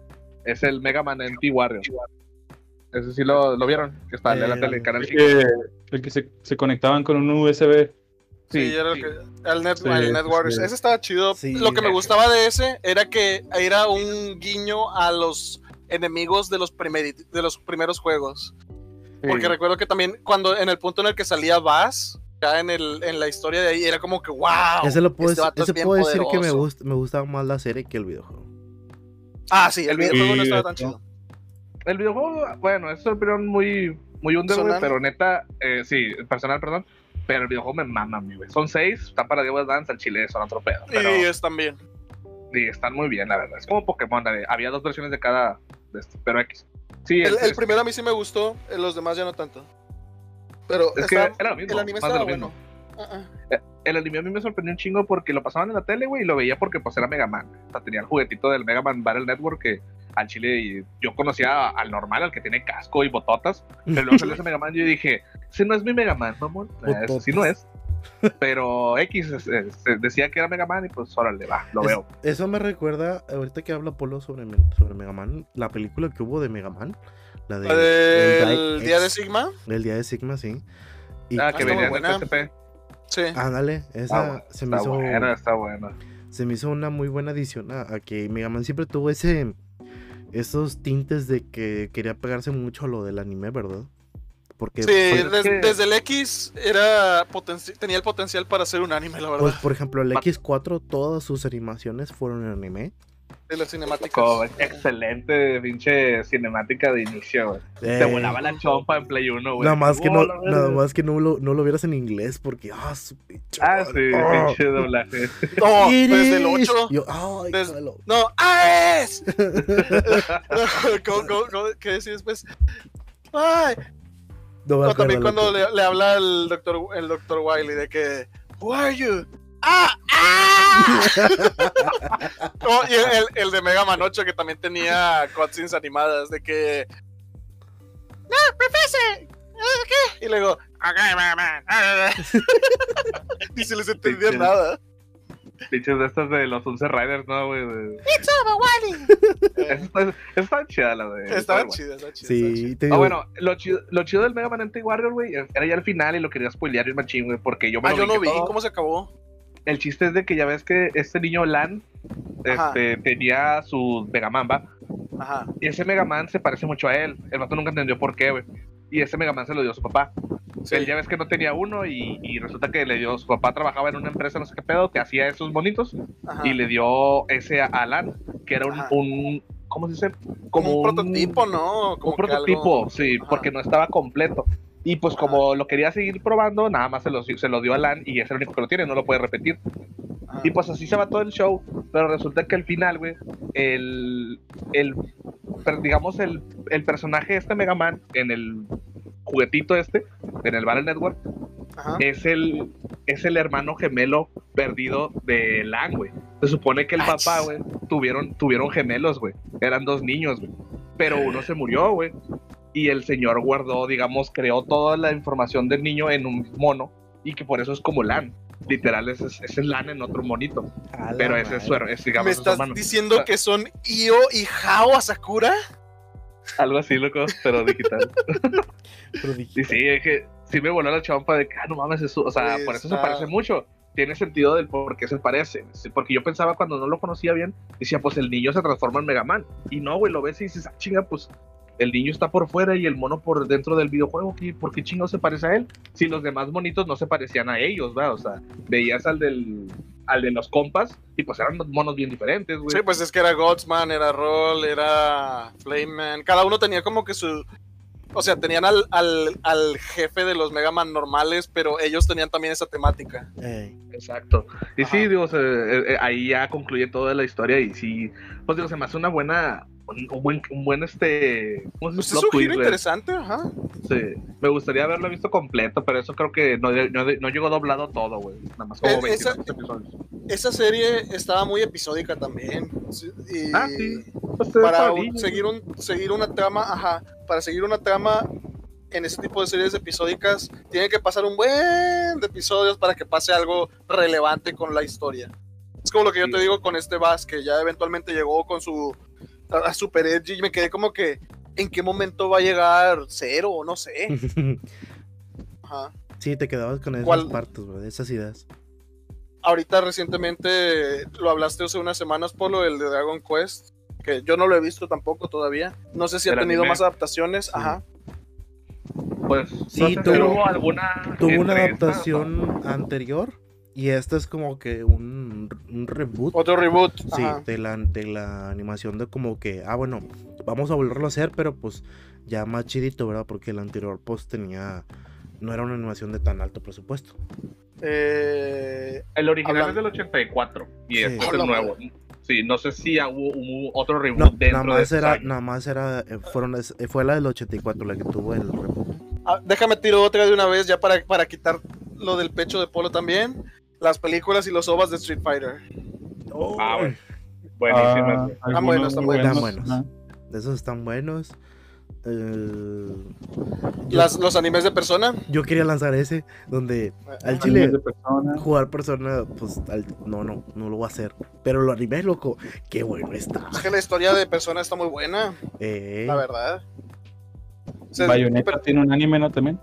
Speaker 2: es el Mega Man NT Warrior. Ese sí lo, lo vieron, que está en la
Speaker 1: Eh,
Speaker 2: tele, Canal
Speaker 4: El
Speaker 2: 5.
Speaker 4: que, el que se, se conectaban con un USB.
Speaker 3: Sí,
Speaker 2: Sí,
Speaker 3: era el, que- el, net,
Speaker 4: Sí,
Speaker 3: el Networks.
Speaker 4: sí.
Speaker 3: Ese estaba chido.
Speaker 1: Sí.
Speaker 3: Lo que me gustaba de ese era que era un guiño a los enemigos de los, primeri- de los primeros juegos. Porque recuerdo que también cuando en el punto en el que salía Bass, ya en, el, en la historia de ahí, era como que wow.
Speaker 1: Ese lo puedo,
Speaker 3: este vato es
Speaker 1: ese
Speaker 3: bien
Speaker 1: puedo decir que me, gusta, me gusta más la serie que el videojuego.
Speaker 3: Ah, sí, el videojuego no estaba tan chido.
Speaker 2: El videojuego, bueno, es opinión muy, muy under, güey, pero neta, eh, sí, personal, perdón. Pero el videojuego me mama a mí, güey. Son seis, están para Diego Dance, al chile son otro pedo. Pero
Speaker 3: Y es también.
Speaker 2: y están muy bien, la verdad. Es como Pokémon, eh, había dos versiones de cada, de este, pero X. Sí,
Speaker 3: El, el primero a mí sí me gustó, eh, los demás ya no tanto. Pero
Speaker 2: es que
Speaker 3: está-
Speaker 2: era lo mismo.
Speaker 3: el anime
Speaker 2: más de
Speaker 3: estaba
Speaker 2: mismo.
Speaker 3: bueno. Ah.
Speaker 2: El anime a mí me sorprendió un chingo porque lo pasaban en la tele, güey, y lo veía porque pues era Mega Man. O sea, tenía el juguetito del Mega Man Battle Network que al chile y yo conocía al normal, al que tiene casco y bototas, pero luego salió ese Mega Man y yo dije, ese no es mi Mega Man, mamón. Eh, Ese sí no es. Pero X es- es- se decía que era Mega Man y pues órale, va, lo
Speaker 1: Es-
Speaker 2: veo.
Speaker 1: Eso me recuerda, ahorita que habla Polo sobre, sobre Mega Man, la película que hubo de Mega Man. La, de,
Speaker 3: La
Speaker 1: el
Speaker 3: del
Speaker 1: Die
Speaker 3: día de Sigma.
Speaker 1: del día de Sigma, sí. Y
Speaker 2: Ah, que
Speaker 3: muy
Speaker 2: venía de
Speaker 3: buena.
Speaker 2: PSP.
Speaker 3: Sí.
Speaker 1: ándale, esa se, me
Speaker 2: está
Speaker 1: hizo,
Speaker 2: buena, está buena.
Speaker 1: se me hizo una muy buena adición a, a que Mega Man siempre tuvo ese esos tintes de que quería pegarse mucho a lo del anime, ¿verdad? Porque
Speaker 3: Sí,
Speaker 1: por,
Speaker 3: des-
Speaker 2: que-
Speaker 3: desde el X era tenía el potencial para ser un anime, la verdad.
Speaker 1: pues, por ejemplo, el X4 todas sus animaciones fueron en anime.
Speaker 3: De las cinemáticas.
Speaker 2: Como excelente pinche cinemática de inicio, güey. Te
Speaker 1: Eh,
Speaker 2: volaba la chompa en Play 1, güey.
Speaker 1: Nada más que no,
Speaker 2: Oh, la
Speaker 1: nada más que no lo, no lo vieras en inglés porque ah, su pinche
Speaker 2: Ah, sí,
Speaker 1: Ah.
Speaker 2: pinche doblaje.
Speaker 3: No, desde el
Speaker 1: is.
Speaker 3: 8.
Speaker 1: Yo, ay,
Speaker 3: Des-. No, ¡ah, es! ¿Cómo, cómo, cómo- qué decía después? Ay,
Speaker 1: No acuerdo
Speaker 3: también cuando le, le habla el doctor, el doctor Wiley de que, Who are you? ¡Ah! ¡Ah! No, y el, el de Mega Man 8 que también tenía cutscenes animadas de que. ¡No, profesor! ¿Qué? Y luego. "Ok, Mega Man". Ni se les entendía
Speaker 2: sí.
Speaker 3: nada.
Speaker 2: Pinches de estas de los 11 Riders, ¿no, güey? De-
Speaker 3: It's over, Wally.
Speaker 2: Esa está, está chida la de.
Speaker 3: Estaba
Speaker 2: bueno.
Speaker 3: chida, estaba chida. estaba
Speaker 1: Sí, te
Speaker 2: Ah,
Speaker 1: digo,
Speaker 2: bueno, lo chido, lo chido del Mega Man Anti-Warrior, güey, era ya al final y lo quería spoilear y machín, güey, porque yo me
Speaker 3: Ah,
Speaker 2: lo
Speaker 3: yo no
Speaker 2: brinqué
Speaker 3: vi
Speaker 2: todo.
Speaker 3: cómo se acabó.
Speaker 2: El chiste es de que ya ves que este niño Lan este, tenía su Mega Man, ¿va?
Speaker 3: Ajá.
Speaker 2: Y ese Mega Man se parece mucho a él. El vato nunca entendió por qué, güey. Y ese Mega Man se lo dio a su papá.
Speaker 3: Sí.
Speaker 2: Él ya ves que no tenía uno y, y resulta que le dio, su papá trabajaba en una empresa, no sé qué pedo, que hacía esos bonitos
Speaker 3: Ajá.
Speaker 2: y le dio ese a Alan, que era un, un ¿cómo se dice?
Speaker 3: Como un prototipo, ¿no? Como
Speaker 2: Un prototipo,
Speaker 3: algo-
Speaker 2: sí,
Speaker 3: Ajá.
Speaker 2: porque no estaba completo. Y pues como lo quería seguir probando, nada más se lo, se lo dio a Alan y es el único que lo tiene, no lo puede repetir.
Speaker 3: Ajá.
Speaker 2: Y pues así se va todo el show, pero resulta que al final, güey, el, el, digamos, el, el personaje de este Mega Man en el juguetito este, en el Battle Network,
Speaker 3: Ajá.
Speaker 2: es el, es el hermano gemelo perdido de Lan, güey. Se supone que el
Speaker 3: Ah,
Speaker 2: papá, güey, tuvieron, tuvieron gemelos, güey. Eran dos niños, güey. Pero uno se murió, güey. Y el señor guardó, digamos, creó toda la información del niño en un mono. Y que por eso es como Lan. Literal, ese es, ese es Lan en otro monito.
Speaker 1: a
Speaker 2: Pero ese es su, es, digamos,
Speaker 3: ¿Me estás
Speaker 2: hermano.
Speaker 3: diciendo
Speaker 2: O sea,
Speaker 3: que son Io y Hao Asakura?
Speaker 2: Algo así, loco, pero digital.
Speaker 1: Pero dije,
Speaker 2: Y sí, es que sí me voló la chompa de que, ah, no mames, eso, o sea,
Speaker 3: Pues,
Speaker 2: por eso se parece mucho. Tiene sentido del por qué se parece. Porque yo pensaba cuando no lo conocía bien, decía, pues el niño se transforma en Mega Man. Y no, güey, lo ves y dices, ah, chinga, pues el niño está por fuera y el mono por dentro del videojuego. ¿qué? ¿Por qué chingo se parece a él? Si los demás monitos no se parecían a ellos, ¿verdad? O sea, veías al del al de los compas y pues eran dos monos bien diferentes, güey.
Speaker 3: Sí, pues es que era Godsman, era Roll, era Flameman. Cada uno tenía como que su. o sea, tenían al, al, al jefe de los Mega Man normales, pero ellos tenían también esa temática.
Speaker 2: Exacto. Y
Speaker 3: Ajá.
Speaker 2: sí, digo, eh, eh, ahí ya concluye toda la historia y sí, pues digo, se me hace una buena, un, un buen, un buen este, ¿cómo se
Speaker 3: Pues es un giro interesante, ajá.
Speaker 2: Sí, me gustaría haberlo visto completo, pero eso creo que no, no, no llegó doblado todo, güey. Nada más como 20
Speaker 3: esa-
Speaker 2: episodios.
Speaker 3: Esa serie estaba muy episódica también. Y
Speaker 2: Ah, sí. Pues,
Speaker 3: para un- seguir, un, seguir una trama, ajá, para seguir una trama en ese tipo de series episódicas, tiene que pasar un buen de episodios para que pase algo relevante con la historia. Es como lo que yo
Speaker 2: Sí.
Speaker 3: te digo con este Bass, que ya eventualmente llegó con su a, Super Edge y me quedé como que, ¿en qué momento va a llegar cero? o No sé. Ajá.
Speaker 1: sí, te quedabas con esas
Speaker 3: ¿Cuál?
Speaker 1: partes, bro, de esas ideas.
Speaker 3: Ahorita recientemente lo hablaste hace unas semanas, Polo, el de Dragon Quest, que yo no lo he visto tampoco todavía. No sé si ha
Speaker 2: ¿El
Speaker 3: tenido
Speaker 2: anime?
Speaker 3: más adaptaciones. Ajá.
Speaker 2: Pues,
Speaker 1: Sí,
Speaker 2: no sé si
Speaker 1: tuvo-
Speaker 2: alguna.
Speaker 1: Tuvo una adaptación anterior y esta es como que un, un reboot.
Speaker 3: Otro reboot.
Speaker 1: Sí,
Speaker 3: Ajá.
Speaker 1: de la, de la animación de como que, ah, bueno, vamos a volverlo a hacer, pero pues ya más chidito, ¿verdad? Porque el anterior pues tenía, no era una animación de tan alto presupuesto.
Speaker 3: Eh,
Speaker 2: El original
Speaker 3: Hablan-
Speaker 2: es del 84 y
Speaker 1: Sí.
Speaker 2: este es el nuevo. Sí, no sé si hubo, hubo otro reboot
Speaker 1: No,
Speaker 2: dentro
Speaker 1: nada
Speaker 2: de
Speaker 1: más
Speaker 2: esos
Speaker 1: era, nada más era, eh, fueron, eh, fue la del 84 la que tuvo el reboot.
Speaker 3: ah, déjame tiro otra de una vez ya para, para quitar lo del pecho de Polo también. Las películas y los ovas de Street Fighter.
Speaker 2: Ah, bueno. Buenísimas.
Speaker 4: Ah, algunos
Speaker 3: buenos, están
Speaker 1: buenos. Están buenos. esos están buenos. Eh, yo,
Speaker 3: Las, los animes de persona.
Speaker 1: yo quería lanzar ese, donde al
Speaker 3: Ah,
Speaker 1: chile
Speaker 4: persona.
Speaker 1: jugar persona, pues al- no, no, no lo voy a hacer. Pero lo animé, loco. Qué bueno está.
Speaker 3: Es que la historia de persona está muy buena,
Speaker 1: Eh,
Speaker 3: la verdad. O sea,
Speaker 4: Bayonetta
Speaker 3: pero
Speaker 4: tiene un anime, ¿no? También.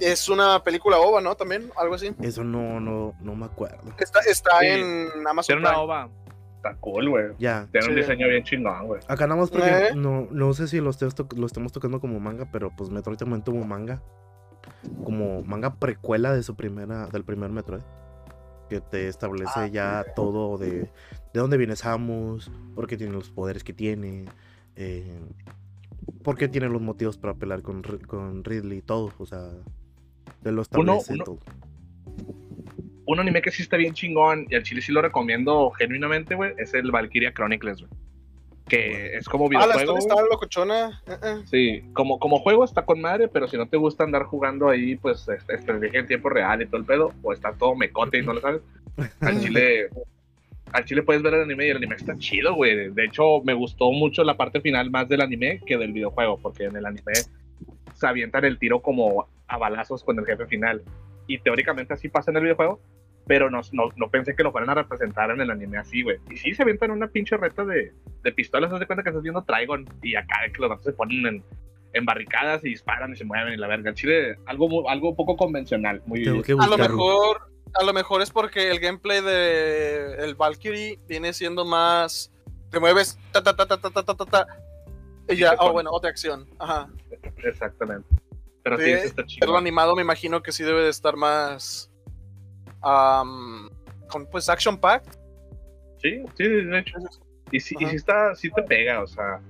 Speaker 3: Es una película ova, ¿no? También, algo así.
Speaker 1: Eso no, no, no me acuerdo.
Speaker 3: Está, está
Speaker 2: Sí.
Speaker 3: en Amazon
Speaker 2: Tiene una ova. Está cool, güey.
Speaker 1: Ya.
Speaker 2: Tiene un diseño bien chingón, güey.
Speaker 1: Acá nada más porque
Speaker 3: ¿Eh?
Speaker 1: no, no sé si lo, lo estemos tocando como manga, pero pues Metroid también tuvo manga. Como manga precuela de su primera, del primer Metroid. Que te establece
Speaker 3: Ah,
Speaker 1: ya todo de, de dónde viene Samus, por qué tiene los poderes que tiene, eh, por qué tiene los motivos para pelear con, con Ridley y todo. O sea, te lo
Speaker 2: Uno-. Un anime que sí está bien chingón y al chile sí lo recomiendo genuinamente, güey, es el Valkyria Chronicles, güey. Que es como
Speaker 3: Ah, la
Speaker 2: videojuego.
Speaker 3: historia está locochona. Eh, eh.
Speaker 2: Sí, como, como juego está con madre, pero si no te gusta andar jugando ahí, pues este, estrategia en tiempo real y todo el pedo, o está todo mecote y no lo sabes, al chile, al chile puedes ver el anime y el anime está chido, güey. De hecho, me gustó mucho la parte final más del anime que del videojuego, porque en el anime se avientan el tiro como a balazos con el jefe final. Y teóricamente así pasa en el videojuego, pero no, no, no pensé que lo fueran a representar en el anime así, güey. Y sí, se avientan una pinche reta de, de pistolas, haz de cuenta que estás viendo Trigon y acá que los se ponen en, en barricadas y disparan y se mueven y la verga. En Chile, algo, algo poco convencional, muy...
Speaker 1: Tengo que
Speaker 3: A lo mejor, a lo mejor es porque el gameplay de el Valkyrie viene siendo más te mueves ta ta ta ta ta ta ta ta, ta, y ya, oh bueno, otra acción. Ajá.
Speaker 2: Exactamente. Pero sí,
Speaker 3: Sí,
Speaker 2: está
Speaker 3: Pero
Speaker 2: chido.
Speaker 3: lo animado me imagino que sí debe de estar más con pues action packed.
Speaker 2: Sí, sí, de hecho. Y sí, y sí está, sí te pega, o sea,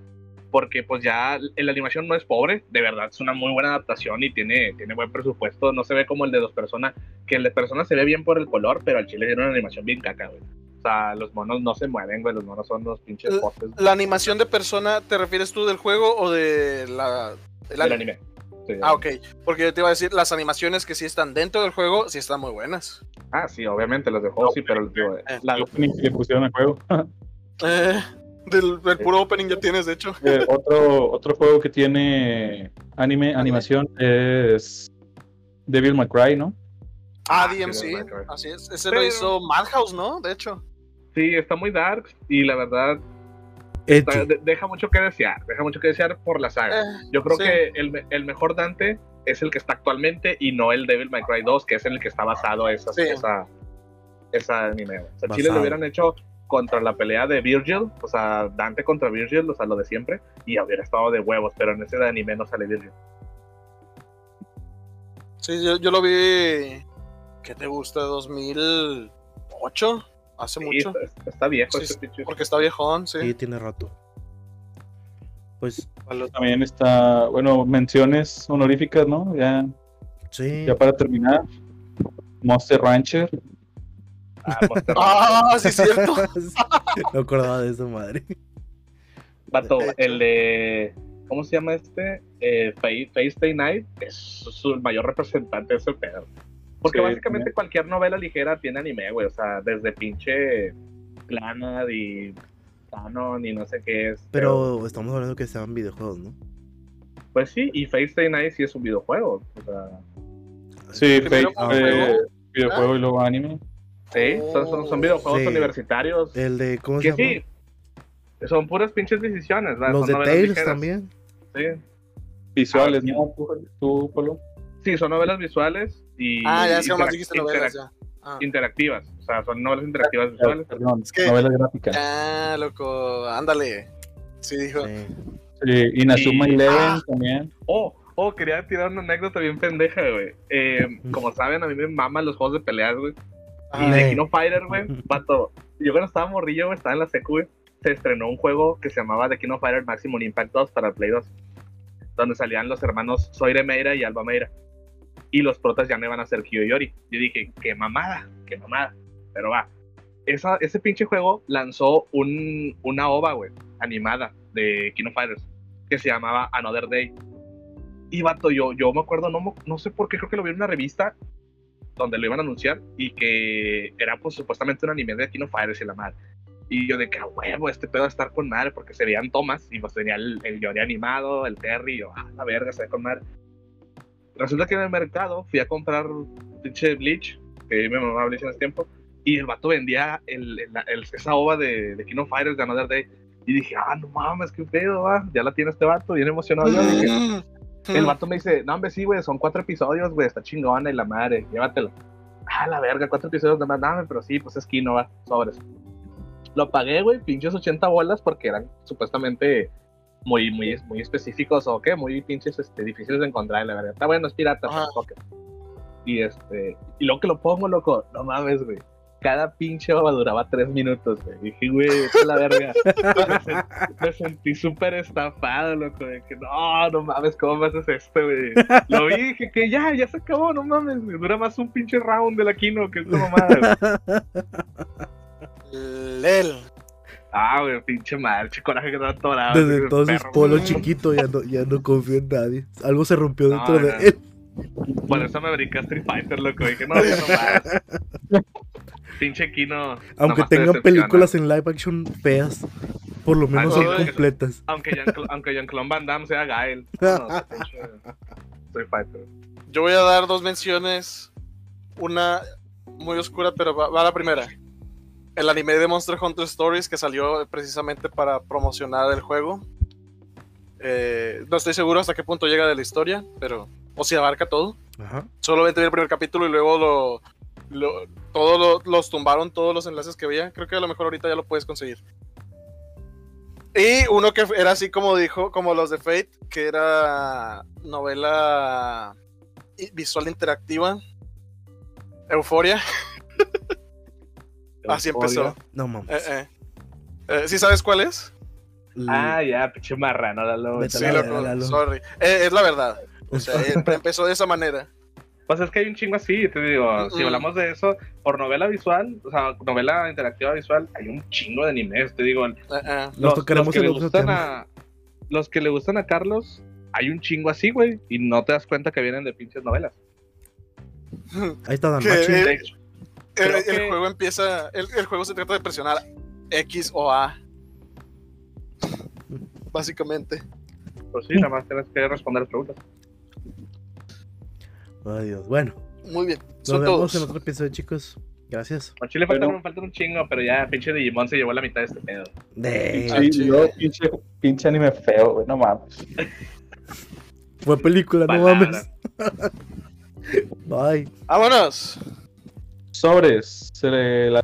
Speaker 2: porque pues ya la animación no es pobre, de verdad, es una muy buena adaptación y tiene, tiene buen presupuesto, no se ve como el de dos personas, que el de personas se ve bien por el color, pero al chile tiene una animación bien caca, güey. O sea, los monos no se mueven, güey, los monos son los pinches postes
Speaker 3: La animación de persona, ¿te refieres tú del juego o de la del
Speaker 2: del
Speaker 3: anime?
Speaker 2: anime. Sí,
Speaker 3: Ah, ok. Porque yo te iba a decir, las animaciones que sí están dentro del juego, sí están muy buenas.
Speaker 2: Ah, sí, obviamente, los de juego sí, pero digo,
Speaker 3: Eh,
Speaker 2: la-
Speaker 4: El opening que le pusieron al juego.
Speaker 3: Eh, del, del puro opening ya tienes, de hecho.
Speaker 4: Eh, otro, otro juego que tiene anime, animación es Devil May Cry, ¿no?
Speaker 3: Ah,
Speaker 2: Ah,
Speaker 3: DMC. Así es. Ese
Speaker 2: Pero-
Speaker 3: lo hizo Madhouse, ¿no? De hecho.
Speaker 2: sí, está muy dark y la verdad está-
Speaker 1: Edgy.
Speaker 2: de- deja mucho que desear, deja mucho que desear por la saga.
Speaker 3: Eh,
Speaker 2: Yo creo
Speaker 3: sí.
Speaker 2: que el, el mejor Dante es el que está actualmente y no el Devil May Cry 2, que es en el que está basado esa,
Speaker 3: Sí.
Speaker 2: esa, esa anime. O sea, Chile lo hubieran hecho contra la pelea de Virgil, o sea, Dante contra Virgil, o sea, lo de siempre, y hubiera estado de huevos, pero en ese anime no sale Virgil.
Speaker 3: Sí, yo, yo lo vi. ¿Qué te gusta? ¿2008? Hace
Speaker 2: Sí,
Speaker 3: mucho.
Speaker 2: está, está viejo
Speaker 3: Sí,
Speaker 2: ese pinche.
Speaker 3: Porque está viejón, sí.
Speaker 1: Sí, tiene rato. Pues
Speaker 4: También está, bueno, menciones honoríficas, ¿no? Ya,
Speaker 1: sí.
Speaker 4: ya para terminar. Monster Rancher.
Speaker 2: Ah, Monster
Speaker 3: Ah, sí, es cierto.
Speaker 1: no acordaba de eso, madre.
Speaker 2: Vato, el de. ¿Cómo se llama este? Eh, Face, Face Day Night es su mayor representante de ese pedo. Porque
Speaker 4: Sí,
Speaker 2: básicamente cualquier novela ligera tiene anime, güey. O sea, desde pinche Clannad y Canon y no sé qué es.
Speaker 1: Pero estamos hablando que estaban videojuegos, ¿no?
Speaker 2: Pues sí, y Face Day Night sí es un videojuego. O sea,
Speaker 4: Sí,
Speaker 1: fue
Speaker 4: eh,
Speaker 3: juego.
Speaker 4: videojuego y luego anime.
Speaker 2: sí, son, son, son videojuegos
Speaker 1: Sí.
Speaker 2: universitarios.
Speaker 1: El de, ¿cómo se
Speaker 2: que
Speaker 1: llama?
Speaker 2: sí, son puras pinches decisiones. ¿verdad?
Speaker 1: Los
Speaker 2: Son
Speaker 1: de Tales también.
Speaker 2: Sí.
Speaker 4: Visuales,
Speaker 2: Ah.
Speaker 4: ¿no? Tú, tú, Polo.
Speaker 2: sí, son novelas visuales y.
Speaker 3: Ah, ya sé,
Speaker 2: interac-
Speaker 3: más dijiste novelas
Speaker 2: interac-
Speaker 3: ya. Ah.
Speaker 2: interactivas. O sea, son novelas interactivas visuales.
Speaker 4: Perdón,
Speaker 3: Es que-
Speaker 4: novela gráfica.
Speaker 3: Ah, loco, ándale. Sí, dijo.
Speaker 1: Sí.
Speaker 4: Sí, Inazuma
Speaker 2: Y-
Speaker 4: Eleven
Speaker 3: Ah.
Speaker 4: también.
Speaker 2: Oh, oh, quería tirar una anécdota bien pendeja, güey. Eh, como saben, a mí me maman los juegos de peleas, güey. Y
Speaker 3: Ah,
Speaker 2: de
Speaker 1: Eh.
Speaker 2: Kino Fighter, güey, vato. Yo cuando estaba morrillo, güey, estaba en la secu, güey, se estrenó un juego que se llamaba The Kino Fighter Maximum Impact 2 para Play 2. Donde salían los hermanos Soire Meira y Alba Meira. Y los protas ya no iban a ser Kyo y Yori. Yo dije, qué mamada, qué mamada. Pero va. Esa, ese pinche juego lanzó un, una ova, güey, animada de Kino Fighters. Que se llamaba Another Day. Y vato, yo, yo me acuerdo, no, me- no sé por qué, creo que lo vi en una revista donde lo iban a anunciar y que era pues supuestamente un anime de Kino Fighters y la madre. Y yo de que a huevo, este pedo a estar con madre porque se veían tomas y pues tenía el, el Yori animado, el Terry, y yo, ah, la verga, se ve con madre. Resulta que en el mercado fui a comprar pinche Bleach, que me mamaba Bleach en ese tiempo, y el vato vendía el, el- el- esa ova de, de Kino Fighters de Another Day. Y dije, ah, no mames, qué pedo, va. Ya la tiene este vato, bien emocionado. Yo dije, el vato me dice, no, hombre, sí, güey, son cuatro episodios, güey, está chingona y la madre, llévatelo. Ah, la verga, cuatro episodios de más, dame, pero sí, pues es Kino, va, sobres. Lo pagué, güey, pinches 80 bolas porque eran supuestamente muy, muy, muy específicos o qué, muy pinches este, difíciles de encontrar, la verdad. Está bueno, es pirata. Y este, y luego que lo pongo, loco, no mames, güey. Cada pinche ova duraba tres minutos, güey. Dije, güey, es la verga. me, sen- me sentí súper estafado, loco. De que no, no mames, ¿cómo me haces esto, güey? Lo vi dije que ya, ya se acabó, no mames, güey. Dura más un pinche round de la Kino que esta mamada, güey.
Speaker 3: Lel.
Speaker 2: Ah, güey, pinche madre, che coraje que estaba atorado.
Speaker 1: Desde entonces,
Speaker 2: perro.
Speaker 1: Polo chiquito ya no, ya no confío en nadie. Algo se rompió dentro
Speaker 2: no.
Speaker 1: de él.
Speaker 2: Por eso me brinqué a Street Fighter, loco. Dije, no, ya no más. pinche Kino.
Speaker 1: Aunque
Speaker 2: te
Speaker 1: tengan películas en live action feas, por lo menos
Speaker 2: Ah,
Speaker 1: son completas.
Speaker 2: Aunque Jean- aunque Jean-Claude Van Damme sea Gael. No, pinche Street Fighter.
Speaker 3: Yo voy a dar dos menciones. Una muy oscura, pero va, va la primera. El anime de Monster Hunter Stories que salió precisamente para promocionar el juego. Eh, no estoy seguro hasta qué punto llega de la historia, pero. O si abarca todo.
Speaker 1: Ajá.
Speaker 3: Solamente vi el primer capítulo y luego lo. lo- todo lo- los tumbaron todos los enlaces que veía. Creo que a lo mejor ahorita ya lo puedes conseguir. Y uno que era así como dijo, como los de Fate, que era novela visual interactiva. Euforia. Así empezó.
Speaker 1: No mames.
Speaker 3: Eh, eh. Eh, ¿Sí sabes cuál es?
Speaker 2: Ah, ya, pinche marrano, Lalo.
Speaker 3: Sí,
Speaker 1: la
Speaker 3: loco, sorry. Eh, es la verdad. O sea, eh, empezó de esa manera.
Speaker 2: Pues es que hay un chingo así, te digo, si
Speaker 3: Mm.
Speaker 2: hablamos de eso, por novela visual, o sea, novela interactiva visual, hay un chingo de animes, te digo.
Speaker 3: Eh, eh.
Speaker 1: Los
Speaker 2: que le gustan a Los que le gustan a Carlos, hay un chingo así, güey, y no te das cuenta que vienen de pinches novelas.
Speaker 1: Ahí está Dan Machi.
Speaker 3: El,
Speaker 2: Creo
Speaker 3: el
Speaker 2: que-
Speaker 3: juego empieza. El, el juego se trata de presionar X o A. Básicamente.
Speaker 2: pues sí, nada más tienes que responder preguntas.
Speaker 1: Ay, Dios. Bueno,
Speaker 3: Muy bien.
Speaker 1: nos
Speaker 3: Son
Speaker 1: vemos
Speaker 3: todos.
Speaker 1: en otro episodio, chicos. Gracias.
Speaker 2: A Chile
Speaker 4: Bueno.
Speaker 2: faltan un chingo, pero ya pinche Digimon se llevó la mitad de este pedo.
Speaker 1: De...
Speaker 4: Pinche, pinche anime feo, güey, no mames.
Speaker 1: Fue película, no mames. Bye.
Speaker 3: Vámonos.
Speaker 4: Sobres, se le la